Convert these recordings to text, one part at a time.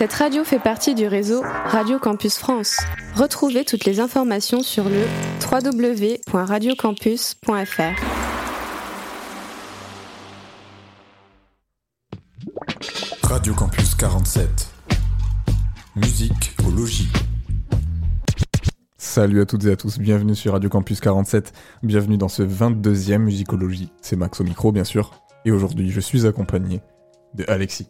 Cette radio fait partie du réseau Radio Campus France. Retrouvez toutes les informations sur le www.radiocampus.fr. Radio Campus 47. Musique au logis. Salut à toutes et à tous, bienvenue sur Radio Campus 47, bienvenue dans ce 22e Musicologie. C'est Max au micro bien sûr, et aujourd'hui je suis accompagné de Alexis.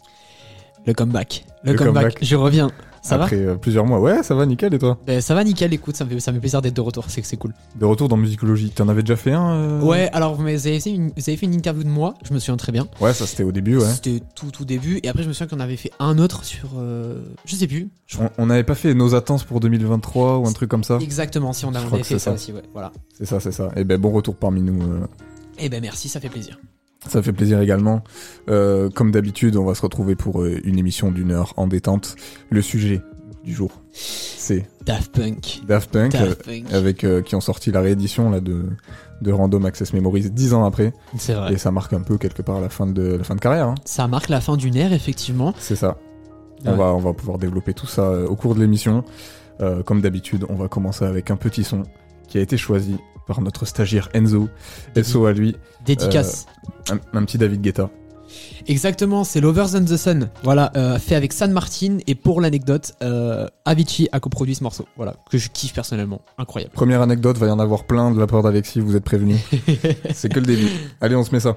Le comeback. Le, Le comeback. comeback. Je reviens. Ça Après euh, plusieurs mois, ouais ça va nickel et toi Ben, Ça va nickel, écoute, ça me fait, ça me fait plaisir d'être de retour, c'est que c'est cool. De retour dans Musicologie, t'en avais déjà fait un euh Ouais, alors vous avez, fait une, vous avez fait une interview de moi, je me souviens très bien. Ouais ça c'était au début ouais. C'était tout tout début, et après je me souviens qu'on avait fait un autre sur... euh, je sais plus. Je- On- n'avait pas fait nos attentes pour 2023 ou un truc comme ça Exactement, si on, a, on avait fait ça ça. aussi, ouais. Voilà. C'est ça, c'est ça. Et ben bon retour parmi nous. euh, Et ben merci, ça fait plaisir. Ça fait plaisir également. Euh, comme d'habitude, on va se retrouver pour euh, une émission d'une heure en détente. Le sujet du jour, c'est Daft Punk. Daft Punk, euh, Daft Punk. avec euh, qui ont sorti la réédition là de de Random Access Memories dix ans après, C'est vrai. et ça marque un peu quelque part la fin de la fin de carrière. hein. Ça marque la fin d'une ère, effectivement. C'est ça. On va on va pouvoir développer tout ça au cours de l'émission. Euh, comme d'habitude, on va commencer avec un petit son qui a été choisi par notre stagiaire Enzo. SO à lui, Dédicace. un, un petit David Guetta. Exactement, c'est Lovers and the Sun. Voilà, euh, fait avec San Martin. Et pour l'anecdote, euh, Avicii a coproduit ce morceau. Voilà, que je kiffe personnellement. Incroyable. Première anecdote, va y en avoir plein de la part d'Alexis, vous êtes prévenus. C'est que le début. Allez, on se met ça.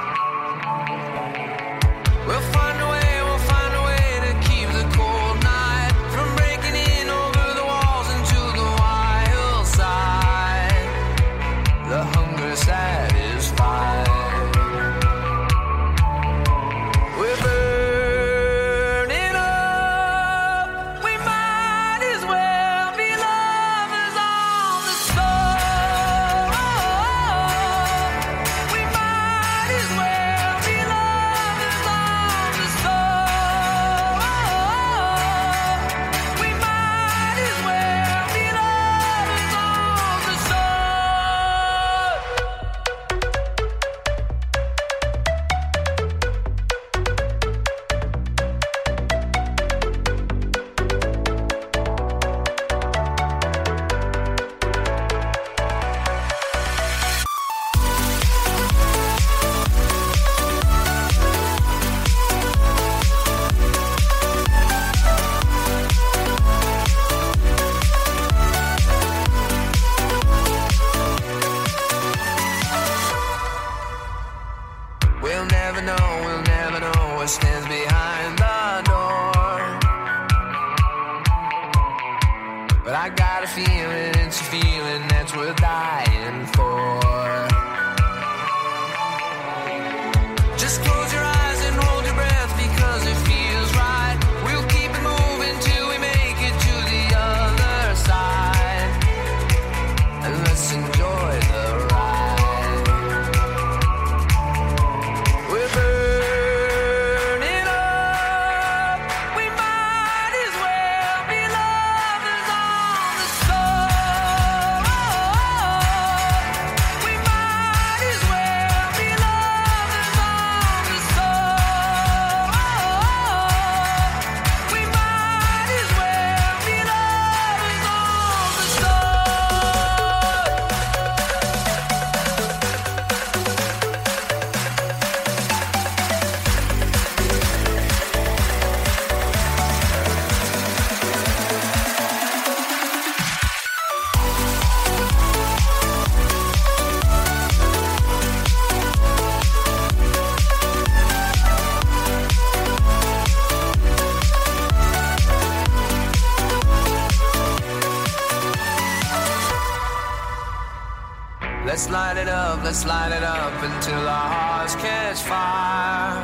Let's light it up until our hearts catch fire.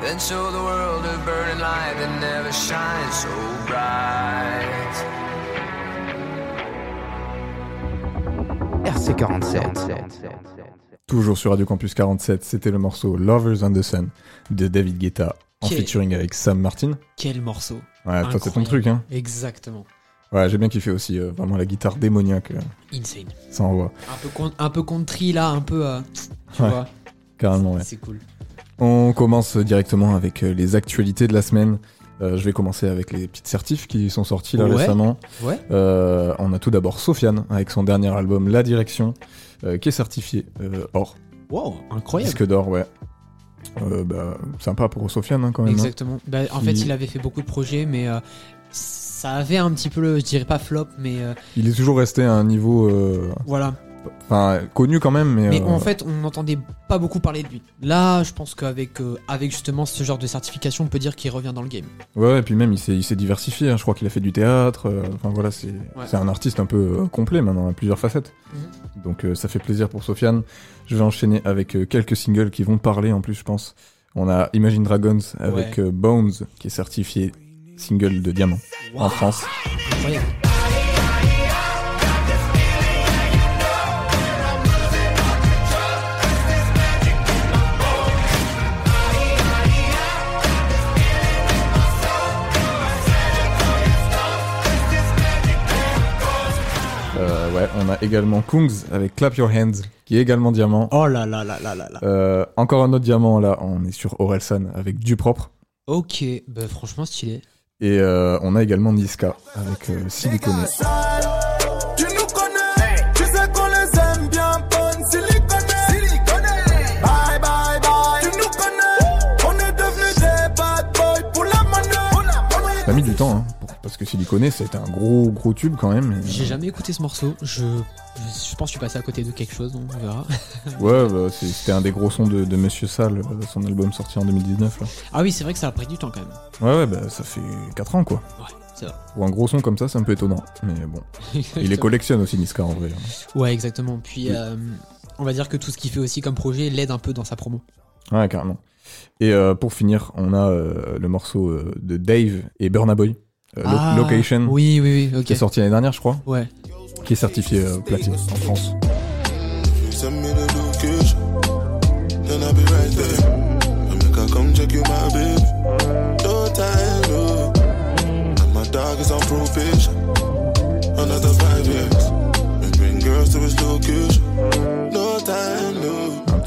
Then show the world a burning light that never shines so bright. RC47. Toujours sur Radio Campus 47, c'était le morceau Lovers and the Sun de David Guetta en Qui est- featuring avec Sam Martin. Quel morceau. Ouais, toi c'est ton truc, hein. Exactement. Ouais, j'ai bien kiffé aussi, euh, vraiment la guitare démoniaque, euh, Insane. ça envoie. Un peu, con- un peu country là, un peu. euh, tu Ouais. vois. Carrément, ouais. C'est cool. On commence directement avec euh, les actualités de la semaine. Euh, je vais commencer avec les petites certifs qui sont sortis là Ouais. récemment. Ouais. Euh, on a tout d'abord Sofiane avec son dernier album La Direction, euh, qui est certifié euh, or, Wow, incroyable. disque d'or, ouais. Euh, bah, sympa pour Sofiane hein, quand même. hein. Exactement. Bah, en Qui- fait, il avait fait beaucoup de projets, mais euh, ça avait un petit peu, le, je dirais pas flop, mais euh, Il est toujours resté à un niveau, euh, voilà. enfin connu quand même, mais, Mais euh, en fait, on n'entendait pas beaucoup parler de lui. Là, je pense qu'avec avec justement ce genre de certification, on peut dire qu'il revient dans le game. ouais, et puis même il s'est il s'est diversifié. hein. Je crois qu'il a fait du théâtre. Enfin voilà, c'est c'est un artiste un peu complet maintenant, à plusieurs facettes. Mhm. Donc ça fait plaisir pour Sofiane. Je vais enchaîner avec quelques singles qui vont parler en plus, je pense. On a Imagine Dragons avec Ouais. Bones qui est certifié single de diamant en. France. Incroyable. Euh, ouais, on a également Kungs avec Clap Your Hands qui est également diamant. Oh là là là là là là. Euh, encore un autre diamant là, on est sur Orelsan avec Du Propre. Ok, bah franchement stylé. Et euh, on a également Niska avec euh, Siliconé. Tu nous connais, tu sais qu'on les aime bien bonnes siliconées. Bye bye bye, tu nous connais, on est devenus des bad boys pour la monnaie. Ça a mis du temps, hein, parce que Siliconé c'était un gros gros tube quand même. et- J'ai jamais écouté ce morceau. Je, je, pense que je suis passé à côté de quelque chose, donc on verra. Ouais, bah, c'est- c'était un des gros sons de, de Monsieur Sall, euh, son album sorti en 2019. Là. Ah oui, c'est vrai que ça a pris du temps quand même. Ouais, ouais, bah ça fait 4 ans quoi. Ouais, c'est vrai. Pour un gros son comme ça, c'est un peu étonnant. Mais bon, il les collectionne aussi Niska en vrai. hein. Ouais, exactement. Puis, Oui. euh, on va dire que tout ce qu'il fait aussi comme projet l'aide un peu dans sa promo. Ouais, carrément. Et euh, pour finir, on a euh, le morceau de Dave et Burna Boy, euh, Lo- Ah, Location, Oui, oui, oui, ok. qui est sorti l'année dernière, je crois, Ouais. qui est certifié euh, platine en France. Another five years. And bring girls to his location.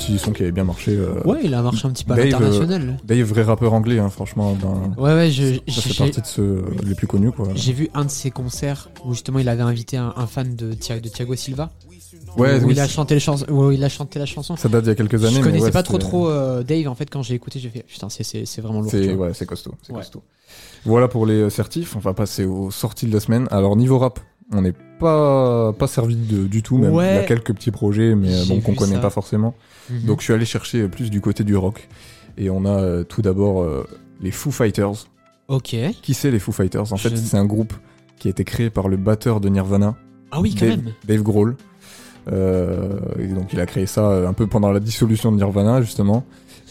Petit son qui avait bien marché. euh, Ouais, il a marché un petit peu à l'international. Dave, vrai rappeur anglais, hein, franchement. ben, Ouais, ouais, je, ça fait partie de ceux euh, les plus connus, quoi. j'ai vu un de ses concerts où justement il avait invité un, un fan de, Thia- de Thiago Silva. Ouais, où oui, il a chanté où il a chanté la chanson. ça date d'il y a quelques années. je mais connaissais ouais, pas trop trop euh, Dave en fait quand j'ai écouté j'ai fait putain c'est vraiment lourd. C'est ouais, c'est costaud, c'est Ouais. costaud. Voilà pour les euh, certifs. On va passer aux sorties de la semaine. Alors niveau rap, on n'est pas pas servi de, du tout. Même Ouais. il y a quelques petits projets, mais euh, bon qu'on connaît ça. pas forcément. Mhm. Donc je suis allé chercher euh, plus du côté du rock. Et on a euh, tout d'abord euh, les Foo Fighters. ok. Qui c'est les Foo Fighters? En fait, c'est un groupe qui a été créé par le batteur de Nirvana, Ah oui quand Dave, même. Dave Grohl. Euh, et donc il a créé ça un peu pendant la dissolution de Nirvana justement.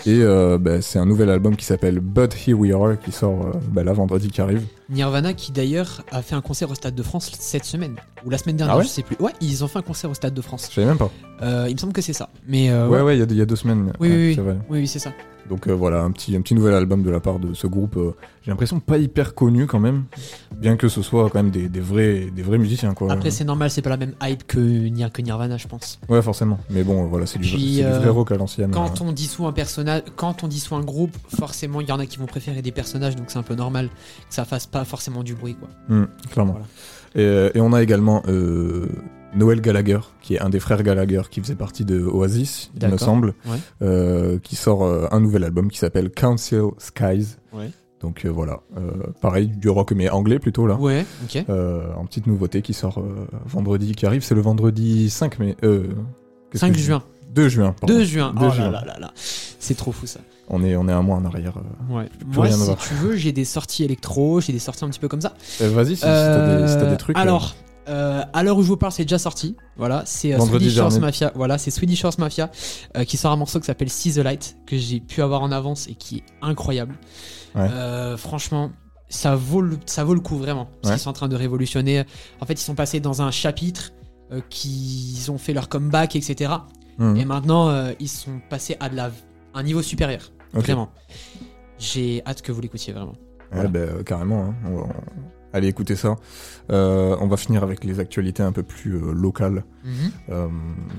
Et euh, bah, c'est un nouvel album qui s'appelle But Here We Are qui sort euh, bah, là vendredi qui arrive. Nirvana qui d'ailleurs a fait un concert au Stade de France cette semaine ou la semaine dernière Ah ouais je sais plus. Ouais ils ont fait un concert au Stade de France. Je savais même pas. Euh, il me semble que c'est ça. Mais euh, ouais ouais. ouais il y, a deux- il y a deux semaines. Oui, Ouais, oui, oui. c'est vrai. Oui oui c'est ça. Donc euh, voilà un petit un petit nouvel album de la part de ce groupe. euh, J'ai l'impression pas hyper connu quand même, bien que ce soit quand même des, des vrais des vrais musiciens quoi. Après c'est normal c'est pas la même hype que, Nir- que Nirvana je pense. Ouais forcément. Mais bon voilà c'est du, Puis, c'est du euh, vrai rock à l'ancienne. Quand on dissout un personnage, quand on dissout un groupe, forcément il y en a qui vont préférer des personnages, donc c'est un peu normal que ça fasse pas forcément du bruit quoi. Hmm, clairement. Voilà. Et, et on a également euh, Noël Gallagher, qui est un des frères Gallagher qui faisait partie de Oasis, il me semble, Ouais. euh, qui sort euh, un nouvel album qui s'appelle Council Skies. Ouais. Donc euh, voilà, pareil, du rock mais anglais plutôt là. Ouais, ok. En petite nouveauté qui sort vendredi, qui arrive, c'est le vendredi 5 mai. Euh, qu'est-ce 5 que je dis? Juin. 2 juin. pardon. 2 juin. 2 oh juin. là là là là. C'est trop fou ça. On est, on est un mois en arrière. euh. Ouais. plus Moi, si tu veux, j'ai des sorties électro, j'ai des sorties un petit peu comme ça. Euh, Vas-y, si, si t'as des, si t'as des trucs. Alors, euh, à l'heure où je vous parle, c'est déjà sorti. Voilà, c'est euh, Swedish House. Mafia. Voilà, c'est Swedish House Mafia euh, qui sort un morceau qui s'appelle See the Light que j'ai pu avoir en avance et qui est incroyable. Ouais. Franchement, ça vaut le, ça vaut le coup vraiment. Parce Ouais. qu'ils sont en train de révolutionner. En fait, ils sont passés dans un chapitre euh, qui ont fait leur comeback, etc. Mhm. Et maintenant, ils sont passés à de la, un niveau supérieur. Vraiment. J'ai hâte que vous l'écoutiez vraiment. Ouais, Voilà. bah, carrément. hein. On va- on- Allez écouter ça. Euh, on va finir avec les actualités un peu plus euh, locales. euh,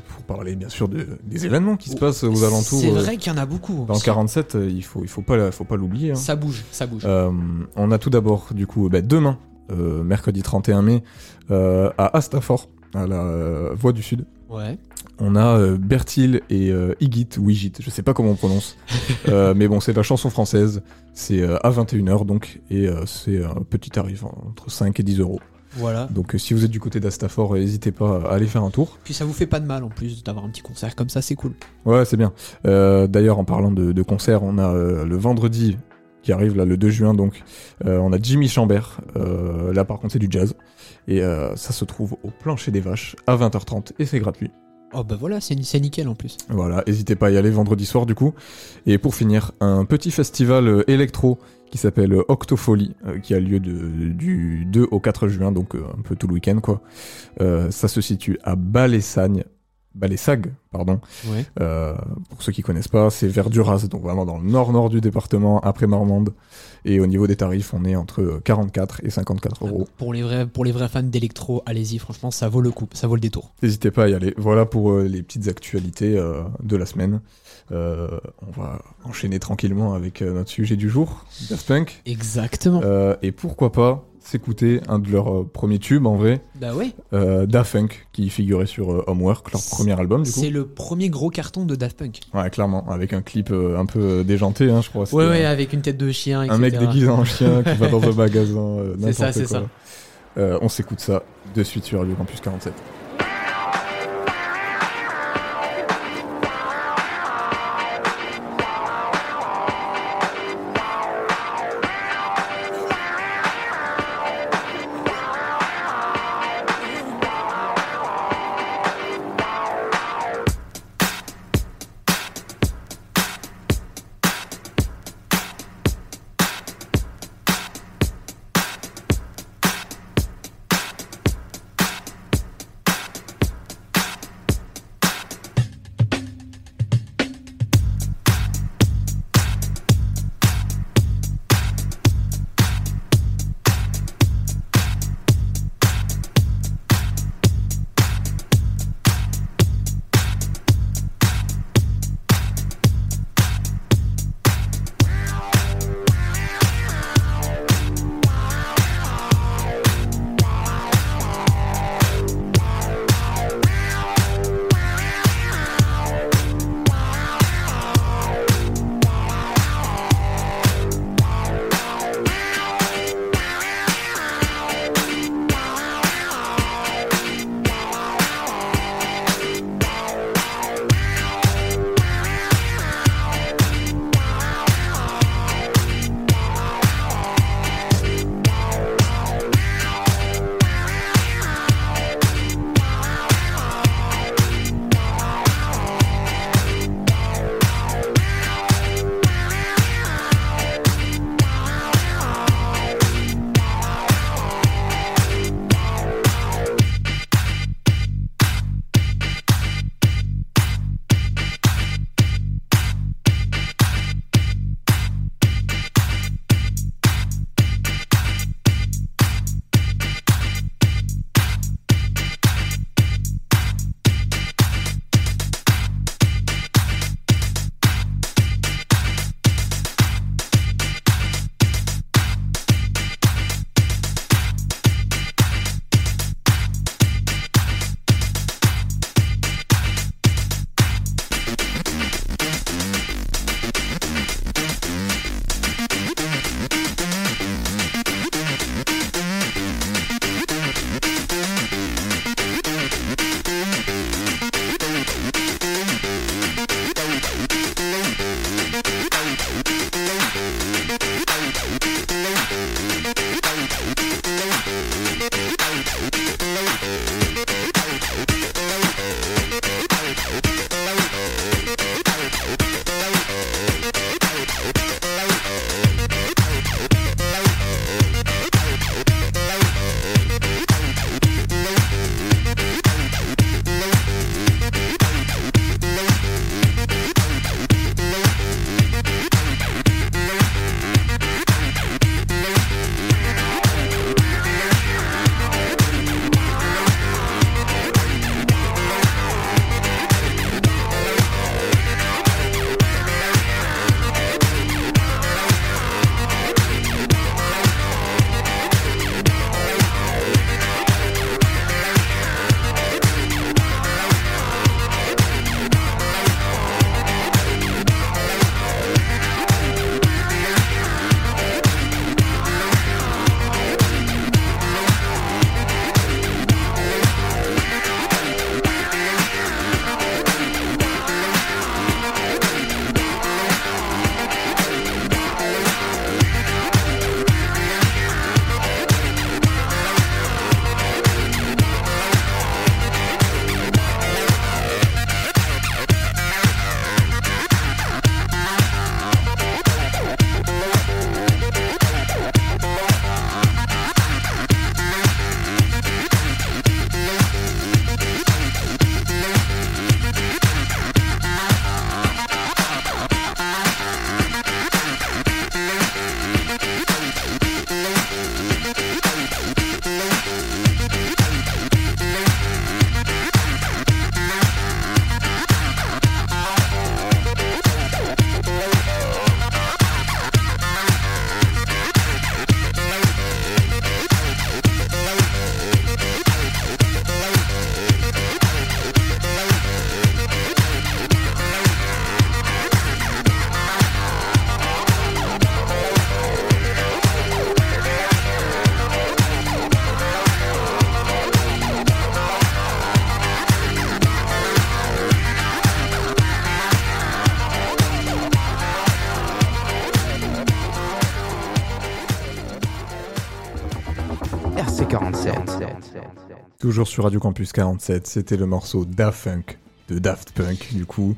pour parler bien sûr de- des événements qui se passent aux alentours. C'est vrai qu'il y en a beaucoup. Dans le 47, euh, il faut, il faut pas, faut pas l'oublier. hein. Ça bouge, ça bouge. On a tout d'abord, du coup, bah, demain, mercredi 31 mai, à Astafort, à la euh, Voie du Sud. Ouais. On a euh, Bertil et euh, Igit, ou Igit, je sais pas comment on prononce. Euh, mais bon, c'est de la chanson française. C'est à 21h donc, et c'est un petit tarif, hein, entre 5 et 10 euros. Voilà. Donc si vous êtes du côté d'Astafort, euh, n'hésitez pas à aller faire un tour. Puis ça vous fait pas de mal en plus d'avoir un petit concert comme ça, c'est cool. Ouais, c'est bien. D'ailleurs, en parlant de, de concerts, on a le vendredi qui arrive, là, le 2 juin, donc, on a Jimmy Chambert. Là, par contre, c'est du jazz. Et euh, ça se trouve au Plancher des Vaches à 20h30 et c'est gratuit. Oh bah voilà, c'est nickel en plus. Voilà, n'hésitez pas à y aller vendredi soir, du coup. Et pour finir, un petit festival euh, électro qui s'appelle euh, Octofolie, euh, qui a lieu de- du 2 au 4 juin, donc euh, un peu tout le week-end, quoi. Euh, ça se situe à Balessagne. Balessag, pardon. Ouais. Euh, pour ceux qui connaissent pas, c'est vers Duras, donc vraiment dans le nord-nord du département, après Marmande. Et au niveau des tarifs, on est entre 44 et 54 euros. Pour les vrais, pour les vrais fans d'électro, allez-y, franchement, ça vaut le coup, ça vaut le détour. N'hésitez pas à y aller. Voilà pour euh, les petites actualités euh, de la semaine. Euh, on va enchaîner tranquillement avec euh, notre sujet du jour, Daft Punk. Exactement. Euh, et pourquoi pas s'écouter un de leurs euh, premiers tubes en vrai, bah ouais. euh, Daft Punk, qui figurait sur euh, Homework, leur premier album du coup. C'est le premier gros carton de Daft Punk. Ouais, clairement, avec un clip euh, un peu déjanté, hein, je crois. Ouais, ouais, avec une tête de chien, etc. Un mec déguisé en chien qui va dans un magasin. C'est ça, c'est ça. On s'écoute ça de suite sur Radio Campus 47. Toujours sur Radio Campus 47, c'était le morceau Daft Punk de Daft Punk, du coup.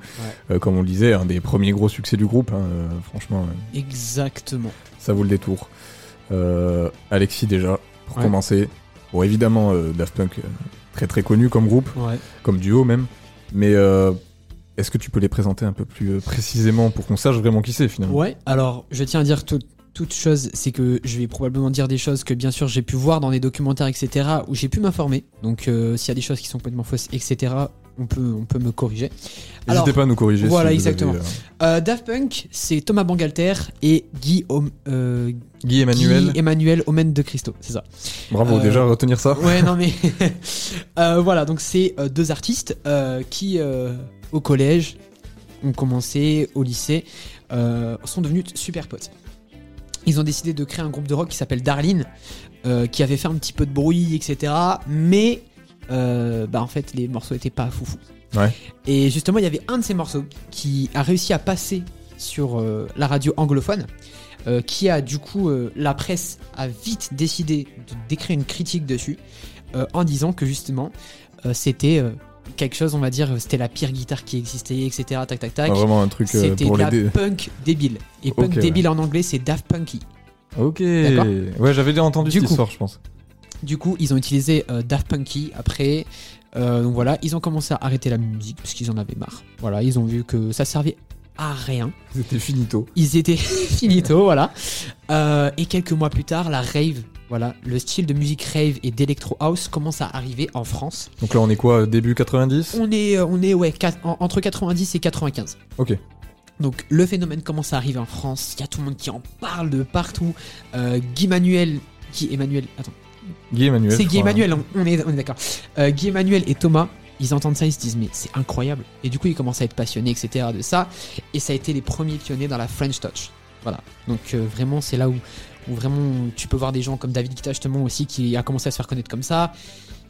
Euh, comme on le disait, un des premiers gros succès du groupe. hein, euh, franchement, euh, Exactement. ça vaut le détour. Alexis, déjà, pour Ouais. commencer. Bon, évidemment, Daft Punk, très très connu comme groupe, Ouais. comme duo même. Mais est-ce que tu peux les présenter un peu plus précisément pour qu'on sache vraiment qui c'est finalement? Ouais, alors je tiens à dire tout- toute chose, c'est que je vais probablement dire des choses que bien sûr j'ai pu voir dans des documentaires, etc., où j'ai pu m'informer. Donc euh, s'il y a des choses qui sont complètement fausses, etc., on peut, on peut me corriger. N'hésitez pas à nous corriger. voilà, exactement. avez, euh, Euh, Daft Punk, c'est Thomas Bangalter et Guy, Om- euh, Guy Emmanuel, Guy Emmanuel Omen de Christo, c'est ça. bravo déjà retenir ça. Ouais, non mais voilà, donc c'est deux artistes qui au collège ont commencé, au lycée, sont devenus super potes. Ils ont décidé de créer un groupe de rock qui s'appelle Darlene, euh, qui avait fait un petit peu de bruit, etc. Mais euh, bah en fait les morceaux étaient pas foufou. Ouais. Et justement il y avait un de ces morceaux qui a réussi à passer sur euh, la radio anglophone. qui a du coup la presse a vite décidé de d'écrire une critique dessus en disant que justement c'était quelque chose on va dire c'était la pire guitare qui existait etc tac tac tac Ah, vraiment un truc euh, c'était pour de les la punk débile et punk ouais. débile en anglais c'est Daft Punky Ok. Ouais, j'avais déjà entendu Du cette coup. histoire, je pense. Du coup, ils ont utilisé euh, Daft Punky après. Euh, donc voilà, ils ont commencé à arrêter la musique parce qu'ils en avaient marre. Voilà, ils ont vu que ça servait à rien. C'était finito. Ils étaient finito, voilà. Euh, et quelques mois plus tard, la rave, voilà, le style de musique rave et d'électro house commence à arriver en France. Donc là, on est quoi Début 90 On est, euh, on est ouais, entre 90 et 95. Ok. Donc le phénomène commence à arriver en France. Il y a tout le monde qui en parle de partout. Euh, Guy Manuel, Guy Emmanuel, attends. Guy Emmanuel. C'est Guy hein. Emmanuel, on on est, on est d'accord. Euh, Guy Emmanuel et Thomas, ils entendent ça, ils se disent mais c'est incroyable. Et du coup, ils commencent à être passionnés, etc. de ça. Et ça a été les premiers pionniers dans la French Touch. Voilà. Donc euh, vraiment, c'est là où, où vraiment tu peux voir des gens comme David Guetta justement aussi qui a commencé à se faire connaître comme ça.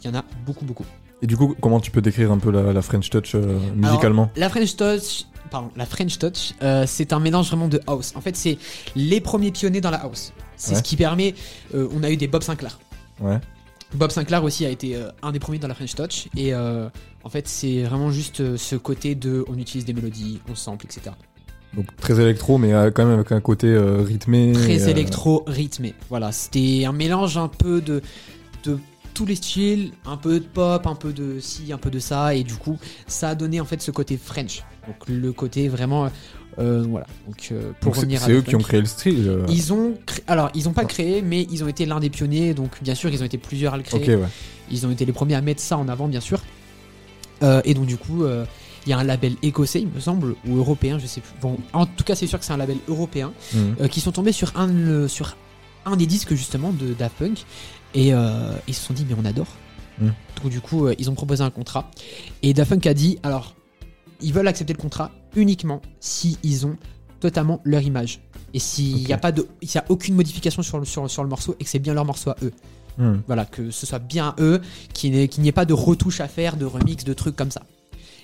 Il y en a beaucoup, beaucoup. Et du coup, comment tu peux décrire un peu la, la French Touch euh, musicalement? La French Touch, pardon, la French Touch, euh, c'est un mélange vraiment de house. En fait, c'est les premiers pionniers dans la house. C'est Ouais. ce qui permet. euh, on a eu des Bob Sinclair. Ouais. Bob Sinclair aussi a été un des premiers dans la French Touch et en fait c'est vraiment juste ce côté de on utilise des mélodies, on sample, etc. Donc très électro, mais euh, quand même avec un côté euh, rythmé. Très euh, électro rythmé. Voilà, c'était un mélange un peu de, de tous les styles, un peu de pop, un peu de ci, un peu de ça et du coup ça a donné en fait ce côté French. Donc le côté vraiment euh, voilà. Donc euh, pour donc revenir à C'est eux qui ont créé le style. euh, Ils ont alors ils ont pas créé mais ils ont été l'un des pionniers donc bien sûr ils ont été plusieurs à le créer. Ouais. Ils ont été les premiers à mettre ça en avant, bien sûr. Et donc, du coup, il y a un label écossais, il me semble, ou européen, je sais plus. Bon, en tout cas, c'est sûr que c'est un label européen, Mhm. euh, qui sont tombés sur un, euh, sur un des disques, justement, de Daft Punk. Et euh, ils se sont dit, mais on adore. Mhm. Donc, du coup, ils ont proposé un contrat. Et Daft Punk a dit, alors, ils veulent accepter le contrat uniquement si ils ont totalement leur image. Et s'il n'y a pas de, s'il y a aucune modification sur le, sur, sur le morceau et que c'est bien leur morceau à eux. Mhm. Voilà, que ce soit bien eux, qu'il n'y ait, qu'il n'y ait pas de retouches à faire, de remix, de trucs comme ça.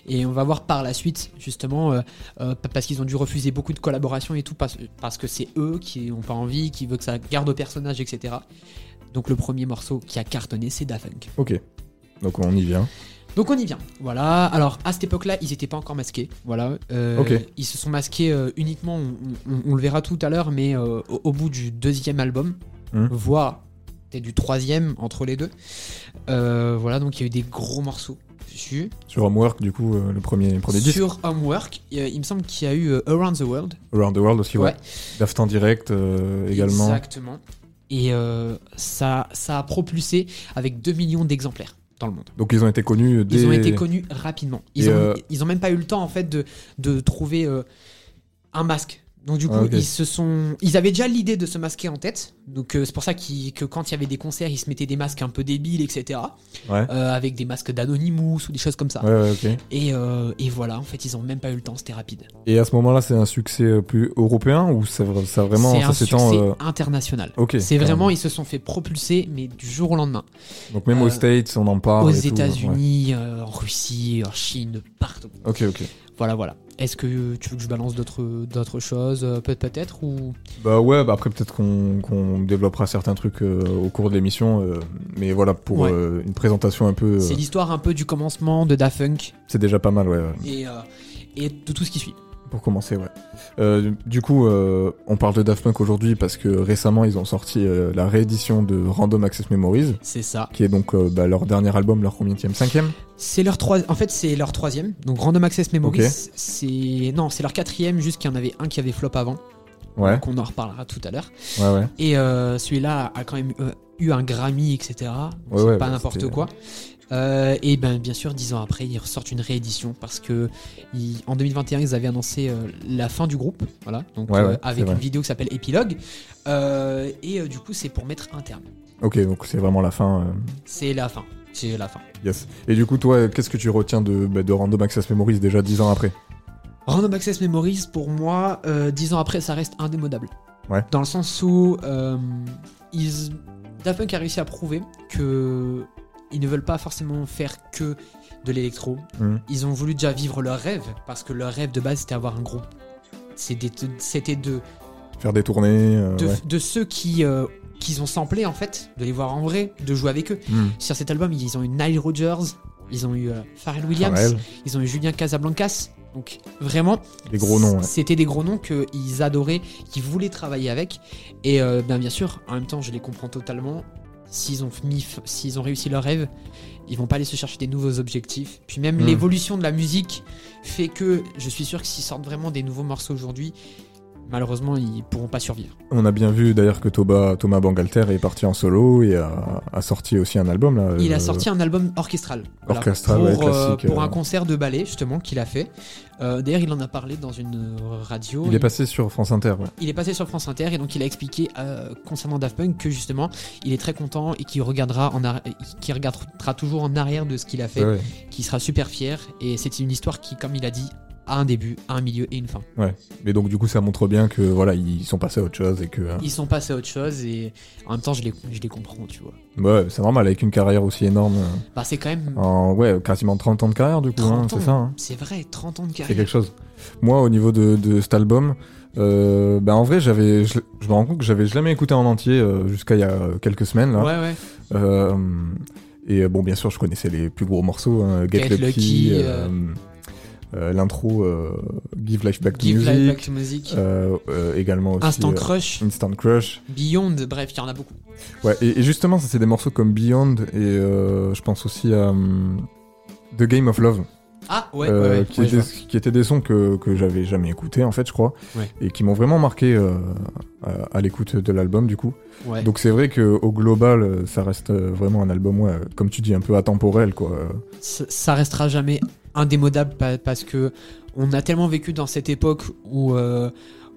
Et on va voir par la suite, justement, euh, euh, pa- parce qu'ils ont dû refuser beaucoup de collaborations et tout, parce, parce que c'est eux qui n'ont pas envie, qui veulent que ça garde au personnage, etc. Donc le premier morceau qui a cartonné, c'est Da Funk. Ok. Donc on y vient. Donc on y vient. Voilà. Alors à cette époque-là, ils n'étaient pas encore masqués. Voilà. Euh, Ok. Ils se sont masqués euh, uniquement. On, on- on le verra tout à l'heure, mais euh, au, au bout du deuxième album, Mhm. voire du troisième entre les deux. Euh, voilà. Donc il y a eu des gros morceaux dessus. Sur Homework, du coup, euh, le premier, le premier disque. Sur Homework, euh, il me semble qu'il y a eu euh, Around the World. Around the World aussi, ouais. Ouais. Daft en direct également. Exactement. Et ça, ça a propulsé avec 2 millions d'exemplaires dans le monde. Donc ils ont été connus dès... Ils ont été connus rapidement. Ils, Et, ont, ils ont même pas eu le temps en fait de, de trouver un masque. Donc du coup, Ah, ok. ils se sont, ils avaient déjà l'idée de se masquer en tête. Donc euh, c'est pour ça que quand il y avait des concerts, ils se mettaient des masques un peu débiles, etc. Ouais. Euh, avec des masques d'Anonymous ou des choses comme ça. Ouais, ouais, ok. Et, euh, et voilà, en fait, ils ont même pas eu le temps. C'était rapide. Et à ce moment-là, c'est un succès plus européen ou ça, ça vraiment c'est un s'étend succès euh, international. Ok. C'est vraiment, ils se sont fait propulser, mais du jour au lendemain. Donc même aux States, on en parle. Aux. États-Unis, en Russie, en Chine, partout. Ok, ok. Voilà, voilà. Est-ce que tu veux que je balance d'autres d'autres choses euh, peut- Peut-être ou? Bah ouais, bah après peut-être qu'on qu'on on développera certains trucs euh, au cours de l'émission, euh, mais voilà pour Ouais. euh, une présentation un peu, euh, C'est l'histoire un peu du commencement de Daft Punk c'est déjà pas mal, ouais, ouais, et, euh, et de tout ce qui suit. Pour commencer, ouais. Euh, du coup, euh, on parle de Daft Punk aujourd'hui parce que récemment ils ont sorti euh, la réédition de Random Access Memories, C'est ça. qui est donc bah, leur dernier album, leur combienième, cinquième. C'est leur trois... En fait, c'est leur troisième. Donc Random Access Memories, c'est non, c'est leur quatrième. Juste qu'il y en avait un qui avait flop avant. Ouais, Donc on en reparlera tout à l'heure. ouais, ouais. Et celui-là a quand même eu un Grammy, etc. Donc Ouais, c'est ouais, pas bah, n'importe quoi. Euh, et ben bien sûr, dix ans après, ils ressortent une réédition parce que ils- en 2021, ils avaient annoncé euh, la fin du groupe, voilà, donc Ouais, euh, ouais, avec une vidéo qui s'appelle Epilogue. Euh, et du coup, c'est pour mettre un terme. Ok, donc c'est vraiment la fin. C'est la fin. C'est la fin. yes. Et du coup, toi, qu'est-ce que tu retiens de, bah, de Random Access Memories déjà dix ans après? Random Access Memories, pour moi, dix ans après, ça reste indémodable. Ouais. Dans le sens où ils, Daft Punk a réussi à prouver que ils ne veulent pas forcément faire que de l'électro. Mhm. Ils ont voulu déjà vivre leur rêve, parce que leur rêve de base, c'était avoir un groupe. C'était de, Faire des tournées, euh, de, ouais. de ceux qui, euh, qu'ils ont samplé, en fait, de les voir en vrai, de jouer avec eux. Hmm. Sur cet album, ils ont eu Nile Rodgers, ils ont eu euh, Pharrell Williams, Pharrell, ils ont eu Julien Casablancas. Donc vraiment, des gros noms, ouais. c'était des gros noms qu'ils adoraient, qu'ils voulaient travailler avec. Et euh, ben, bien sûr, en même temps, je les comprends totalement. S'ils ont, mis, s'ils ont réussi leur rêve, ils vont pas aller se chercher des nouveaux objectifs. Puis même Mm. l'évolution de la musique fait que je suis sûr que s'ils sortent vraiment des nouveaux morceaux aujourd'hui, malheureusement, ils pourront pas survivre. On a bien vu d'ailleurs que Thomas, Thomas Bangalter est parti en solo et a, a sorti aussi un album là. Il euh, a sorti un album orchestral. Voilà, Orchestral, pour, ouais, euh, classique, pour euh. un concert de ballet, justement, qu'il a fait. Euh, D'ailleurs, il en a parlé dans une euh, radio. Il est passé sur France Inter, ouais. il est passé sur France Inter et donc il a expliqué euh, concernant Daft Punk que justement il est très content et qu'il regardera en arri- regardera toujours en arrière de ce qu'il a fait, Ouais, qu'il sera super fier et c'est une histoire qui, comme il a dit, un début, un milieu et une fin. Mais donc du coup, ça montre bien que voilà, ils sont passés à autre chose et que euh, Ils sont passés à autre chose et en même temps je les, je les comprends, tu vois. ouais, c'est normal avec une carrière aussi énorme. euh, Bah c'est quand même En ouais, quasiment 30 ans de carrière du coup, 30 hein, c'est ça. hein. C'est vrai, 30 ans de C'est carrière. quelque chose. Moi, au niveau de, de cet album, euh, ben en vrai, j'avais, je, je me rends compte que j'avais jamais écouté en entier euh, jusqu'à il y a quelques semaines là. Ouais ouais. Euh, et bon, bien sûr, je connaissais les plus gros morceaux, hein, Get, Get Lucky, Lucky, l'intro euh, Give Life Back to Give Music, Life Back to Music, euh, euh, également aussi Instant euh, Crush, Instant Crush. Beyond, bref, il y en a beaucoup. Ouais, et, et justement, ça c'est des morceaux comme Beyond et euh, je pense aussi à hum, The Game of Love. Ah ouais, euh, ouais, ouais, qui, ouais, étaient, qui étaient des sons que, que j'avais jamais écoutés en fait je crois. Et qui m'ont vraiment marqué euh, à, à l'écoute de l'album du coup. Donc c'est vrai que au global euh, ça reste euh, vraiment un album comme tu dis un peu atemporel quoi. Euh, ça ça restera jamais indémodable pa- parce que on a tellement vécu dans cette époque où euh,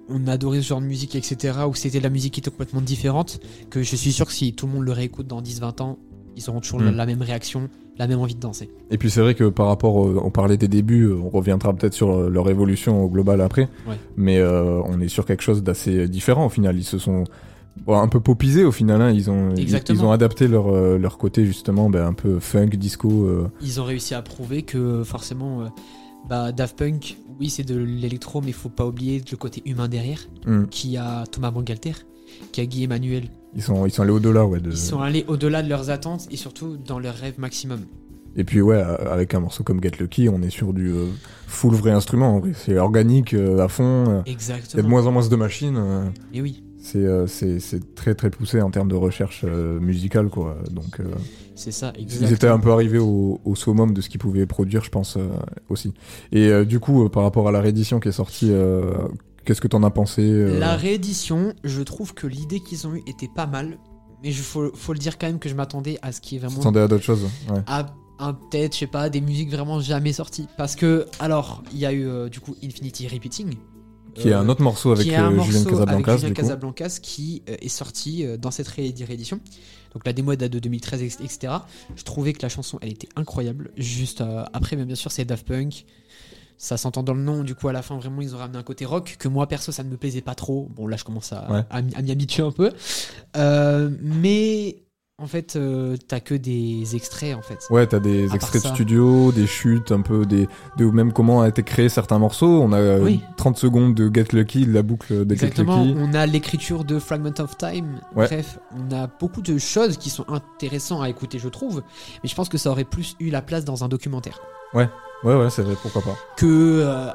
on adorait ce genre de musique, etc., où c'était de la musique qui était complètement différente, que je suis sûr que si tout le monde le réécoute dans 10-20 ans, ils auront toujours la, Mm. la même réaction, la même envie de danser. et puis c'est vrai que par rapport on parlait des débuts euh, on reviendra peut-être sur euh, leur évolution au global après Ouais. mais euh, on est sur quelque chose d'assez différent au final ils se sont bon, un peu popisés au final hein. ils ont ils, ont adapté leur leur côté justement ben, un peu funk disco euh, Ils ont réussi à prouver que forcément, bah, Daft Punk, oui, c'est de l'électro, mais il faut pas oublier le côté humain derrière, hmm. qui a Thomas Bangalter, qui a Guy Emmanuel. ils sont ils sont allés au-delà ouais de... Ils sont allés au-delà de leurs attentes et surtout dans leurs rêves maximum. Et puis ouais, avec un morceau comme Get Lucky, on est sur du euh, full vrai instrument. C'est organique euh, à fond. euh, Il y a de Exactement. moins en moins de machines. euh, Et oui, c'est c'est c'est très très poussé en termes de recherche musicale quoi. Donc c'est ça, ils exactement. étaient un peu arrivés au, au summum de ce qu'ils pouvaient produire, je pense aussi. Et du coup, par rapport à la réédition qui est sortie, qu'est-ce que t'en as pensé euh, La réédition, je trouve que l'idée qu'ils ont eue était pas mal, mais il faut, faut le dire quand même que je m'attendais à ce qui est vraiment T'attendais à d'autres choses ouais. à peut-être, je sais pas, des musiques vraiment jamais sorties. Parce que, alors, il y a eu euh, du coup Infinity Repeating. Qui est euh, un autre morceau avec euh, Julien morceau Casablancas. avec Julien. Casablancas qui euh, est sorti euh, dans cette ré- réédition. Donc la démo date de 2013, ex- etc. Je trouvais que la chanson, elle était incroyable. Juste euh, après, mais bien sûr, c'est Daft Punk. Ça s'entend dans le nom, du coup à la fin vraiment ils ont ramené un côté rock que moi perso ça ne me plaisait pas trop. Bon là je commence à, Ouais. à, m'y- à m'y habituer un peu. Euh, mais en fait, euh, t'as que des extraits en fait. Ouais, t'as des extraits de studio, des chutes, un peu des, de même comment a été créé certains morceaux. On a euh, Oui. 30 secondes de Get Lucky, de la boucle de Get Exactement. Lucky. On a l'écriture de Fragment of Time. Ouais. Bref, on a beaucoup de choses qui sont intéressantes à écouter, je trouve. Mais je pense que ça aurait plus eu la place dans un documentaire. Ouais, ouais, c'est vrai, pourquoi pas. que euh,